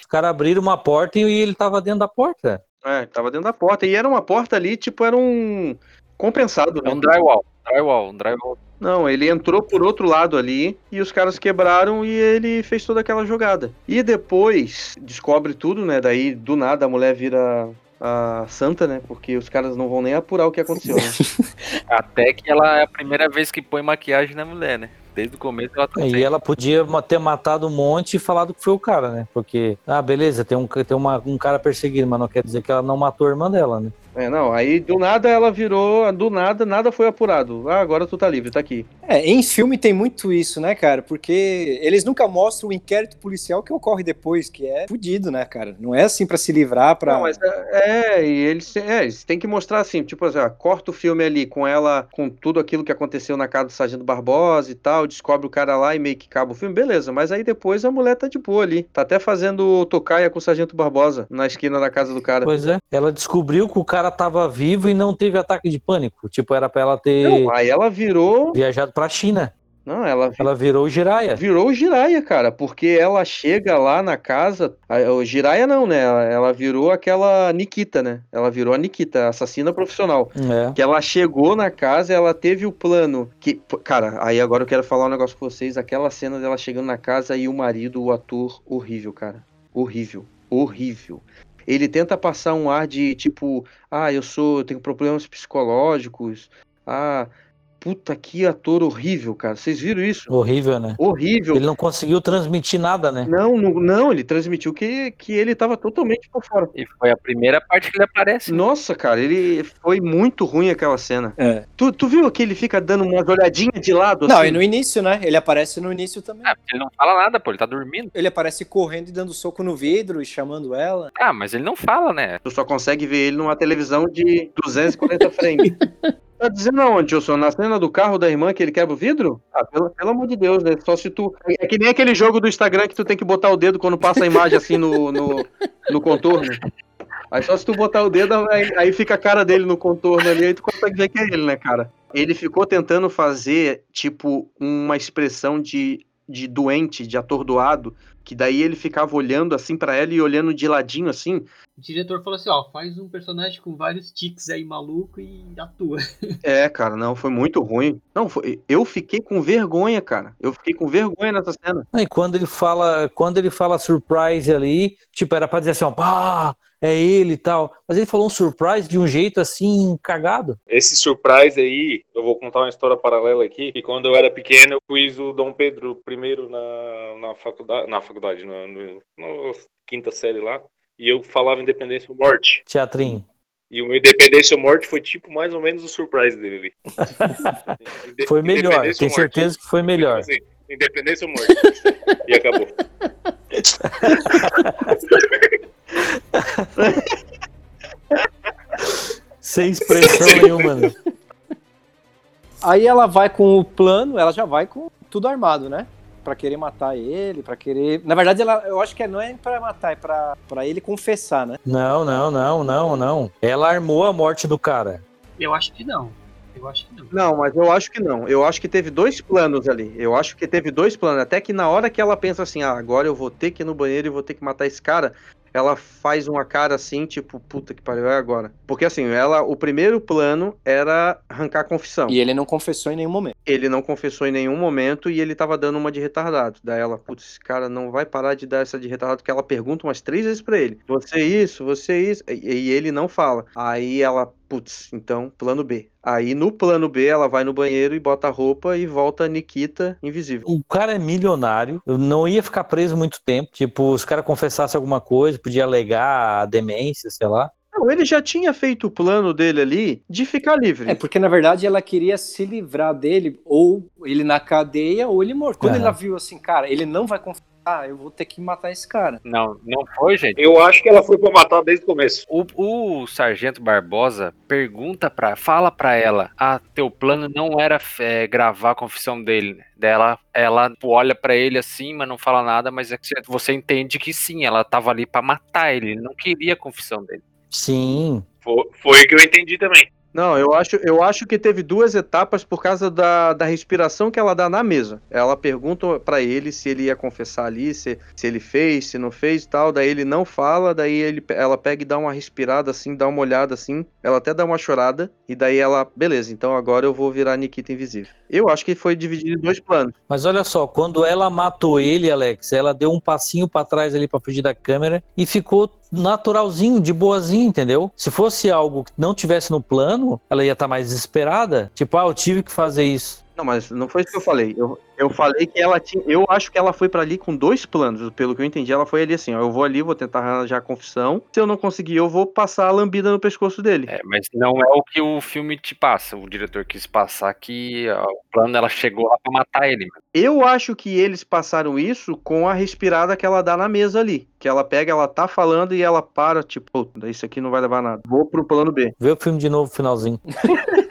[SPEAKER 6] Os caras abriram uma porta e ele tava dentro da porta.
[SPEAKER 1] É, tava dentro da porta. E era uma porta ali, tipo, era um compensado,
[SPEAKER 2] É
[SPEAKER 1] né?
[SPEAKER 2] um drywall. Drywall, um drywall.
[SPEAKER 1] Não, ele entrou por outro lado ali e os caras quebraram e ele fez toda aquela jogada. E depois descobre tudo, né? Daí do nada a mulher vira a santa, né? Porque os caras não vão nem apurar o que aconteceu, né?
[SPEAKER 2] Até que ela é a primeira vez que põe maquiagem na mulher, né? Desde o começo ela tá
[SPEAKER 6] E
[SPEAKER 2] sem.
[SPEAKER 6] ela podia ter matado um monte e falado que foi o cara, né? Porque, ah, beleza, tem um, tem uma, um cara perseguindo, mas não quer dizer que ela não matou a irmã dela, né?
[SPEAKER 1] É, não, aí do nada ela virou, do nada, nada foi apurado. Ah, agora tu tá livre, tá aqui.
[SPEAKER 3] É, em filme tem muito isso, né, cara? Porque eles nunca mostram o inquérito policial que ocorre depois, que é fudido, né, cara? Não é assim pra se livrar, pra.
[SPEAKER 1] Não, mas é, é, e eles, é, eles têm que mostrar assim, tipo assim, ó, corta o filme ali com ela, com tudo aquilo que aconteceu na casa do Sargento Barbosa e tal, descobre o cara lá e meio que acaba o filme, beleza, mas aí depois a mulher tá de boa ali, tá até fazendo tocaia com o Sargento Barbosa na esquina da casa do cara.
[SPEAKER 6] Pois é. Ela descobriu que o cara tava vivo e não teve ataque de pânico. Tipo, era pra ela ter
[SPEAKER 1] Não, aí ela virou,
[SPEAKER 6] viajado pra China.
[SPEAKER 1] Não, ela vi-
[SPEAKER 6] Ela virou o Jiraya.
[SPEAKER 1] virou o Jiraya, cara, porque ela chega lá na casa. O Jiraya não, né? Ela, virou aquela Nikita, né? Ela virou a Nikita, assassina profissional.
[SPEAKER 6] É.
[SPEAKER 1] Que ela chegou na casa, ela teve o plano. Que, cara, aí agora eu quero falar um negócio com vocês. Aquela cena dela chegando na casa e o marido, o ator, horrível, cara. Horrível. Horrível. Ele tenta passar um ar de tipo, ah, eu sou, eu tenho problemas psicológicos. Ah, puta que ator horrível, cara. Vocês viram isso?
[SPEAKER 6] Horrível, né?
[SPEAKER 1] Horrível.
[SPEAKER 6] Ele não conseguiu transmitir nada, né?
[SPEAKER 1] Não, não, não, ele transmitiu que, que ele tava totalmente por fora.
[SPEAKER 2] E foi a primeira parte que ele aparece.
[SPEAKER 1] Nossa, cara, ele foi muito ruim aquela cena.
[SPEAKER 3] É.
[SPEAKER 1] Tu, tu viu que ele fica dando umas olhadinhas de lado?
[SPEAKER 3] Não,
[SPEAKER 1] assim?
[SPEAKER 3] e no início, né? Ele aparece no início também.
[SPEAKER 2] Ah, porque ele não fala nada, pô, ele tá dormindo.
[SPEAKER 3] Ele aparece correndo e dando soco no vidro e chamando ela.
[SPEAKER 2] Ah, mas ele não fala, né?
[SPEAKER 1] Tu só consegue ver ele numa televisão de 240 frames. Tá dizendo aonde, Wilson? Na cena do carro da irmã que ele quebra o vidro? Ah, pelo, pelo amor de Deus, né? Só se tu. É que nem aquele jogo do Instagram que tu tem que botar o dedo quando passa a imagem assim no, no, no contorno. Aí só se tu botar o dedo, aí, aí fica a cara dele no contorno ali, aí tu consegue ver que é ele, né, cara? Ele ficou tentando fazer, tipo, uma expressão de, de doente, de atordoado, que daí ele ficava olhando assim pra ela e olhando de ladinho assim.
[SPEAKER 5] O diretor falou assim, ó, faz um personagem com vários tiques aí maluco e atua.
[SPEAKER 1] É, cara, não, foi muito ruim. Não, foi, eu fiquei com vergonha, cara. Eu fiquei com vergonha nessa cena.
[SPEAKER 6] E quando ele fala, quando ele fala surprise ali, tipo, era pra dizer assim, ó, pá, é ele e tal. Mas ele falou um surprise de um jeito assim, cagado.
[SPEAKER 4] Esse surprise aí, eu vou contar uma história paralela aqui, que quando eu era pequeno eu fiz o Dom Pedro I na, na faculdade, na faculdade, na, no, na quinta série lá, e eu falava Independência ou Morte.
[SPEAKER 6] Teatrinho.
[SPEAKER 4] E o Independência ou Morte foi tipo mais ou menos o surprise dele
[SPEAKER 6] Foi melhor, tenho certeza que foi melhor.
[SPEAKER 4] Assim, Independência ou Morte. e acabou.
[SPEAKER 6] Sem expressão nenhuma. né?
[SPEAKER 3] Aí ela vai com o plano, ela já vai com tudo armado, né? Pra querer matar ele, pra querer. Na verdade, ela, eu acho que não é pra matar, é pra, pra ele confessar, né?
[SPEAKER 6] Não, não, não, não, não. Ela armou a morte do cara.
[SPEAKER 5] Eu acho que não. Eu acho que não.
[SPEAKER 1] Não, mas eu acho que não. Eu acho que teve dois planos ali. Eu acho que teve dois planos. Até que na hora que ela pensa assim, ah, agora eu vou ter que ir no banheiro e vou ter que matar esse cara, ela faz uma cara assim, tipo, puta que pariu, é agora. Porque assim, ela, o primeiro plano era arrancar a confissão.
[SPEAKER 3] E ele não confessou em nenhum momento.
[SPEAKER 1] Ele não confessou em nenhum momento e ele tava dando uma de retardado. Daí ela, putz, esse cara não vai parar de dar essa de retardado, porque ela pergunta umas três vezes pra ele. Você isso, você isso. E, e ele não fala. Aí ela, putz, então, plano B. Aí no plano B ela vai no banheiro e bota a roupa e volta a Nikita invisível.
[SPEAKER 6] O cara é milionário, não ia ficar preso muito tempo. Tipo, os caras confessassem alguma coisa, podia alegar a demência, sei lá.
[SPEAKER 1] Não, ele já tinha feito o plano dele ali de ficar livre.
[SPEAKER 3] É, porque na verdade ela queria se livrar dele, ou ele na cadeia, ou ele morto. Quando
[SPEAKER 6] Aham.
[SPEAKER 3] ela viu assim, cara, ele não vai confessar, eu vou ter que matar esse cara.
[SPEAKER 2] Não, não foi, gente.
[SPEAKER 4] Eu acho que ela foi pra matar desde o começo.
[SPEAKER 2] O, o Sargento Barbosa pergunta pra. Fala pra ela: Ah, teu plano não era é, gravar a confissão dele. Dela, ela olha pra ele assim, mas não fala nada, mas é que você- entende que sim, ela tava ali pra matar ele. Ele não queria a confissão dele.
[SPEAKER 6] Sim.
[SPEAKER 4] Foi, foi o que eu entendi também.
[SPEAKER 1] Não, eu acho, eu acho que teve duas etapas por causa da, da respiração que ela dá na mesa. Ela pergunta pra ele se ele ia confessar ali, se, se ele fez, se não fez e tal. Daí ele não fala, daí ele, ela pega e dá uma respirada assim, dá uma olhada assim. Ela até dá uma chorada. E daí ela, beleza, então agora eu vou virar Nikita invisível. Eu acho que foi dividido em dois planos.
[SPEAKER 6] Mas olha só, quando ela matou ele, Alex, ela deu um passinho pra trás ali pra fugir da câmera e ficou naturalzinho, de boazinha, entendeu? Se fosse algo que não tivesse no plano, ela ia estar mais desesperada. Tipo, ah, eu tive que fazer isso.
[SPEAKER 1] Não, mas não foi isso que eu falei. Eu, eu falei que ela tinha. Eu acho que ela foi pra ali com dois planos. Pelo que eu entendi, ela foi ali assim: ó, eu vou ali, vou tentar arranjar a confissão. Se eu não conseguir, eu vou passar a lambida no pescoço dele.
[SPEAKER 2] É, mas não é o que o filme te passa. O diretor quis passar que ó, o plano ela chegou lá pra matar ele.
[SPEAKER 1] Eu acho que eles passaram isso com a respirada que ela dá na mesa ali. Que ela pega, ela tá falando e ela para, tipo, "Pô, isso aqui não vai levar nada. Vou pro plano B.
[SPEAKER 6] Vê o filme de novo, finalzinho.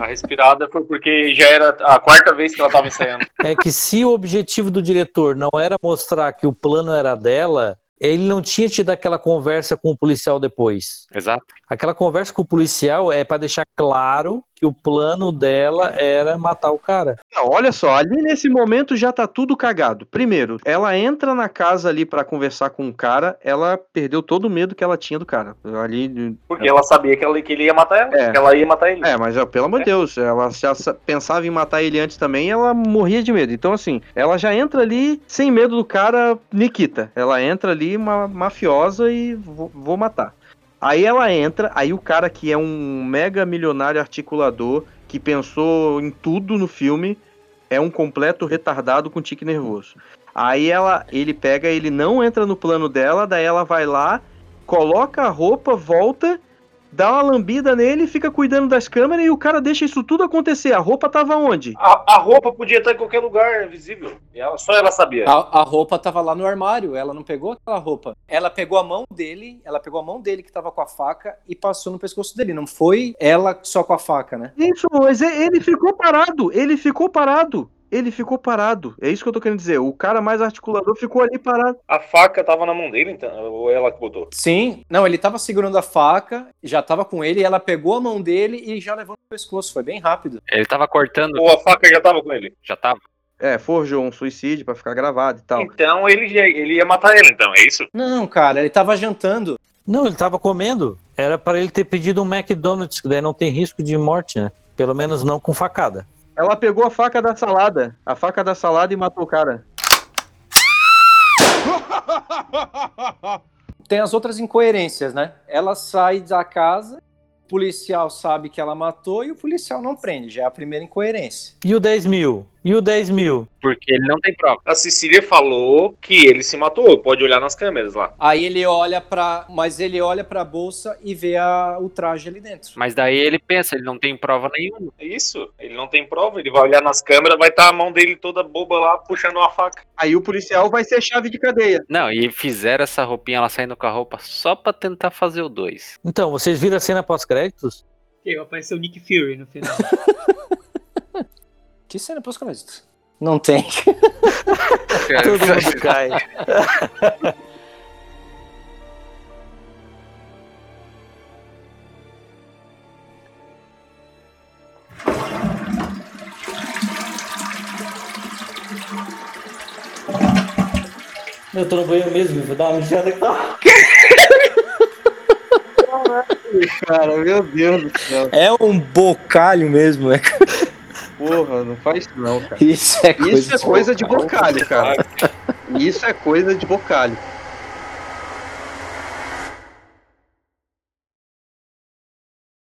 [SPEAKER 4] A respirada foi porque já era a quarta vez que ela tava ensaiando.
[SPEAKER 6] É que se o objetivo do diretor não era mostrar que o plano era dela, ele não tinha tido aquela conversa com o policial depois.
[SPEAKER 2] Exato.
[SPEAKER 6] Aquela conversa com o policial é pra deixar claro que o plano dela era matar o cara.
[SPEAKER 1] Não, olha só, ali nesse momento já tá tudo cagado. Primeiro, ela entra na casa ali pra conversar com o cara, ela perdeu todo o medo que ela tinha do cara. Ali.
[SPEAKER 4] Porque ela sabia que, ela, que ele ia matar ela.
[SPEAKER 1] É.
[SPEAKER 4] Que ela ia matar ele.
[SPEAKER 1] É, mas pelo amor de Deus, ela já sa- pensava em matar ele antes também e ela morria de medo. Então, assim, ela já entra ali sem medo do cara Nikita. Ela entra ali uma mafiosa e vou, vou matar. Aí ela entra, aí o cara que é um mega milionário articulador, que pensou em tudo no filme, é um completo retardado com tique nervoso. Aí ela, ele pega, ele não entra no plano dela, daí ela vai lá, coloca a roupa, volta, dá uma lambida nele, fica cuidando das câmeras e o cara deixa isso tudo acontecer. A roupa tava onde?
[SPEAKER 4] A, a roupa podia estar em qualquer lugar visível. E ela, só ela sabia.
[SPEAKER 3] A, a roupa tava lá no armário, ela não pegou aquela roupa. Ela pegou a mão dele, ela pegou a mão dele que tava com a faca e passou no pescoço dele. Não foi ela só com a faca, né?
[SPEAKER 1] Isso, mas ele ficou parado, ele ficou parado. Ele ficou parado. É isso que eu tô querendo dizer. O cara mais articulador ficou ali parado.
[SPEAKER 4] A faca tava na mão dele, então. Ou ela que botou?
[SPEAKER 3] Sim, não, ele tava segurando a faca, já tava com ele, ela pegou a mão dele e já levou no pescoço. Foi bem rápido.
[SPEAKER 2] Ele tava cortando,
[SPEAKER 4] Ou a faca já tava com ele?
[SPEAKER 2] já tava.
[SPEAKER 1] É, forjou um suicídio pra ficar gravado e tal.
[SPEAKER 4] Então ele, já- ele ia matar ele, então, é isso?
[SPEAKER 3] Não, cara, ele tava jantando.
[SPEAKER 6] Não, ele tava comendo. Era para ele ter pedido um McDonald's, que daí não tem risco de morte, né? Pelo menos não com facada.
[SPEAKER 1] Ela pegou a faca da salada, a faca da salada e matou o cara.
[SPEAKER 3] Tem as outras incoerências, né? Ela sai da casa, o policial sabe que ela matou e o policial não prende. Já é a primeira incoerência.
[SPEAKER 6] E o 10 mil? E o 10 mil?
[SPEAKER 2] Porque ele não tem prova.
[SPEAKER 4] A Cecília falou que ele se matou. Pode olhar nas câmeras lá.
[SPEAKER 3] Aí ele olha pra. Mas ele olha pra bolsa e vê a- o traje ali dentro.
[SPEAKER 2] Mas daí ele pensa, ele não tem prova nenhuma.
[SPEAKER 4] É isso. Ele não tem prova. Ele vai olhar nas câmeras, vai estar a mão dele toda boba lá, puxando uma faca.
[SPEAKER 1] Aí o policial vai ser chave de cadeia.
[SPEAKER 2] Não, e fizeram essa roupinha, ela saindo com a roupa só pra tentar fazer o 2.
[SPEAKER 6] Então, vocês viram a cena pós-créditos?
[SPEAKER 5] Que apareceu o Nick Fury no final.
[SPEAKER 3] Que cena pós-crédito? Não tem.
[SPEAKER 6] Todo mundo cai. Eu tô no banheiro mesmo, vou dar uma mijada aqui.
[SPEAKER 1] Cara, meu Deus do céu.
[SPEAKER 3] É um bocalho mesmo, é.
[SPEAKER 1] Porra, não faz isso não, cara.
[SPEAKER 3] Isso é coisa,
[SPEAKER 1] Isso é coisa de bocalho, cara. Isso é coisa de bocalho.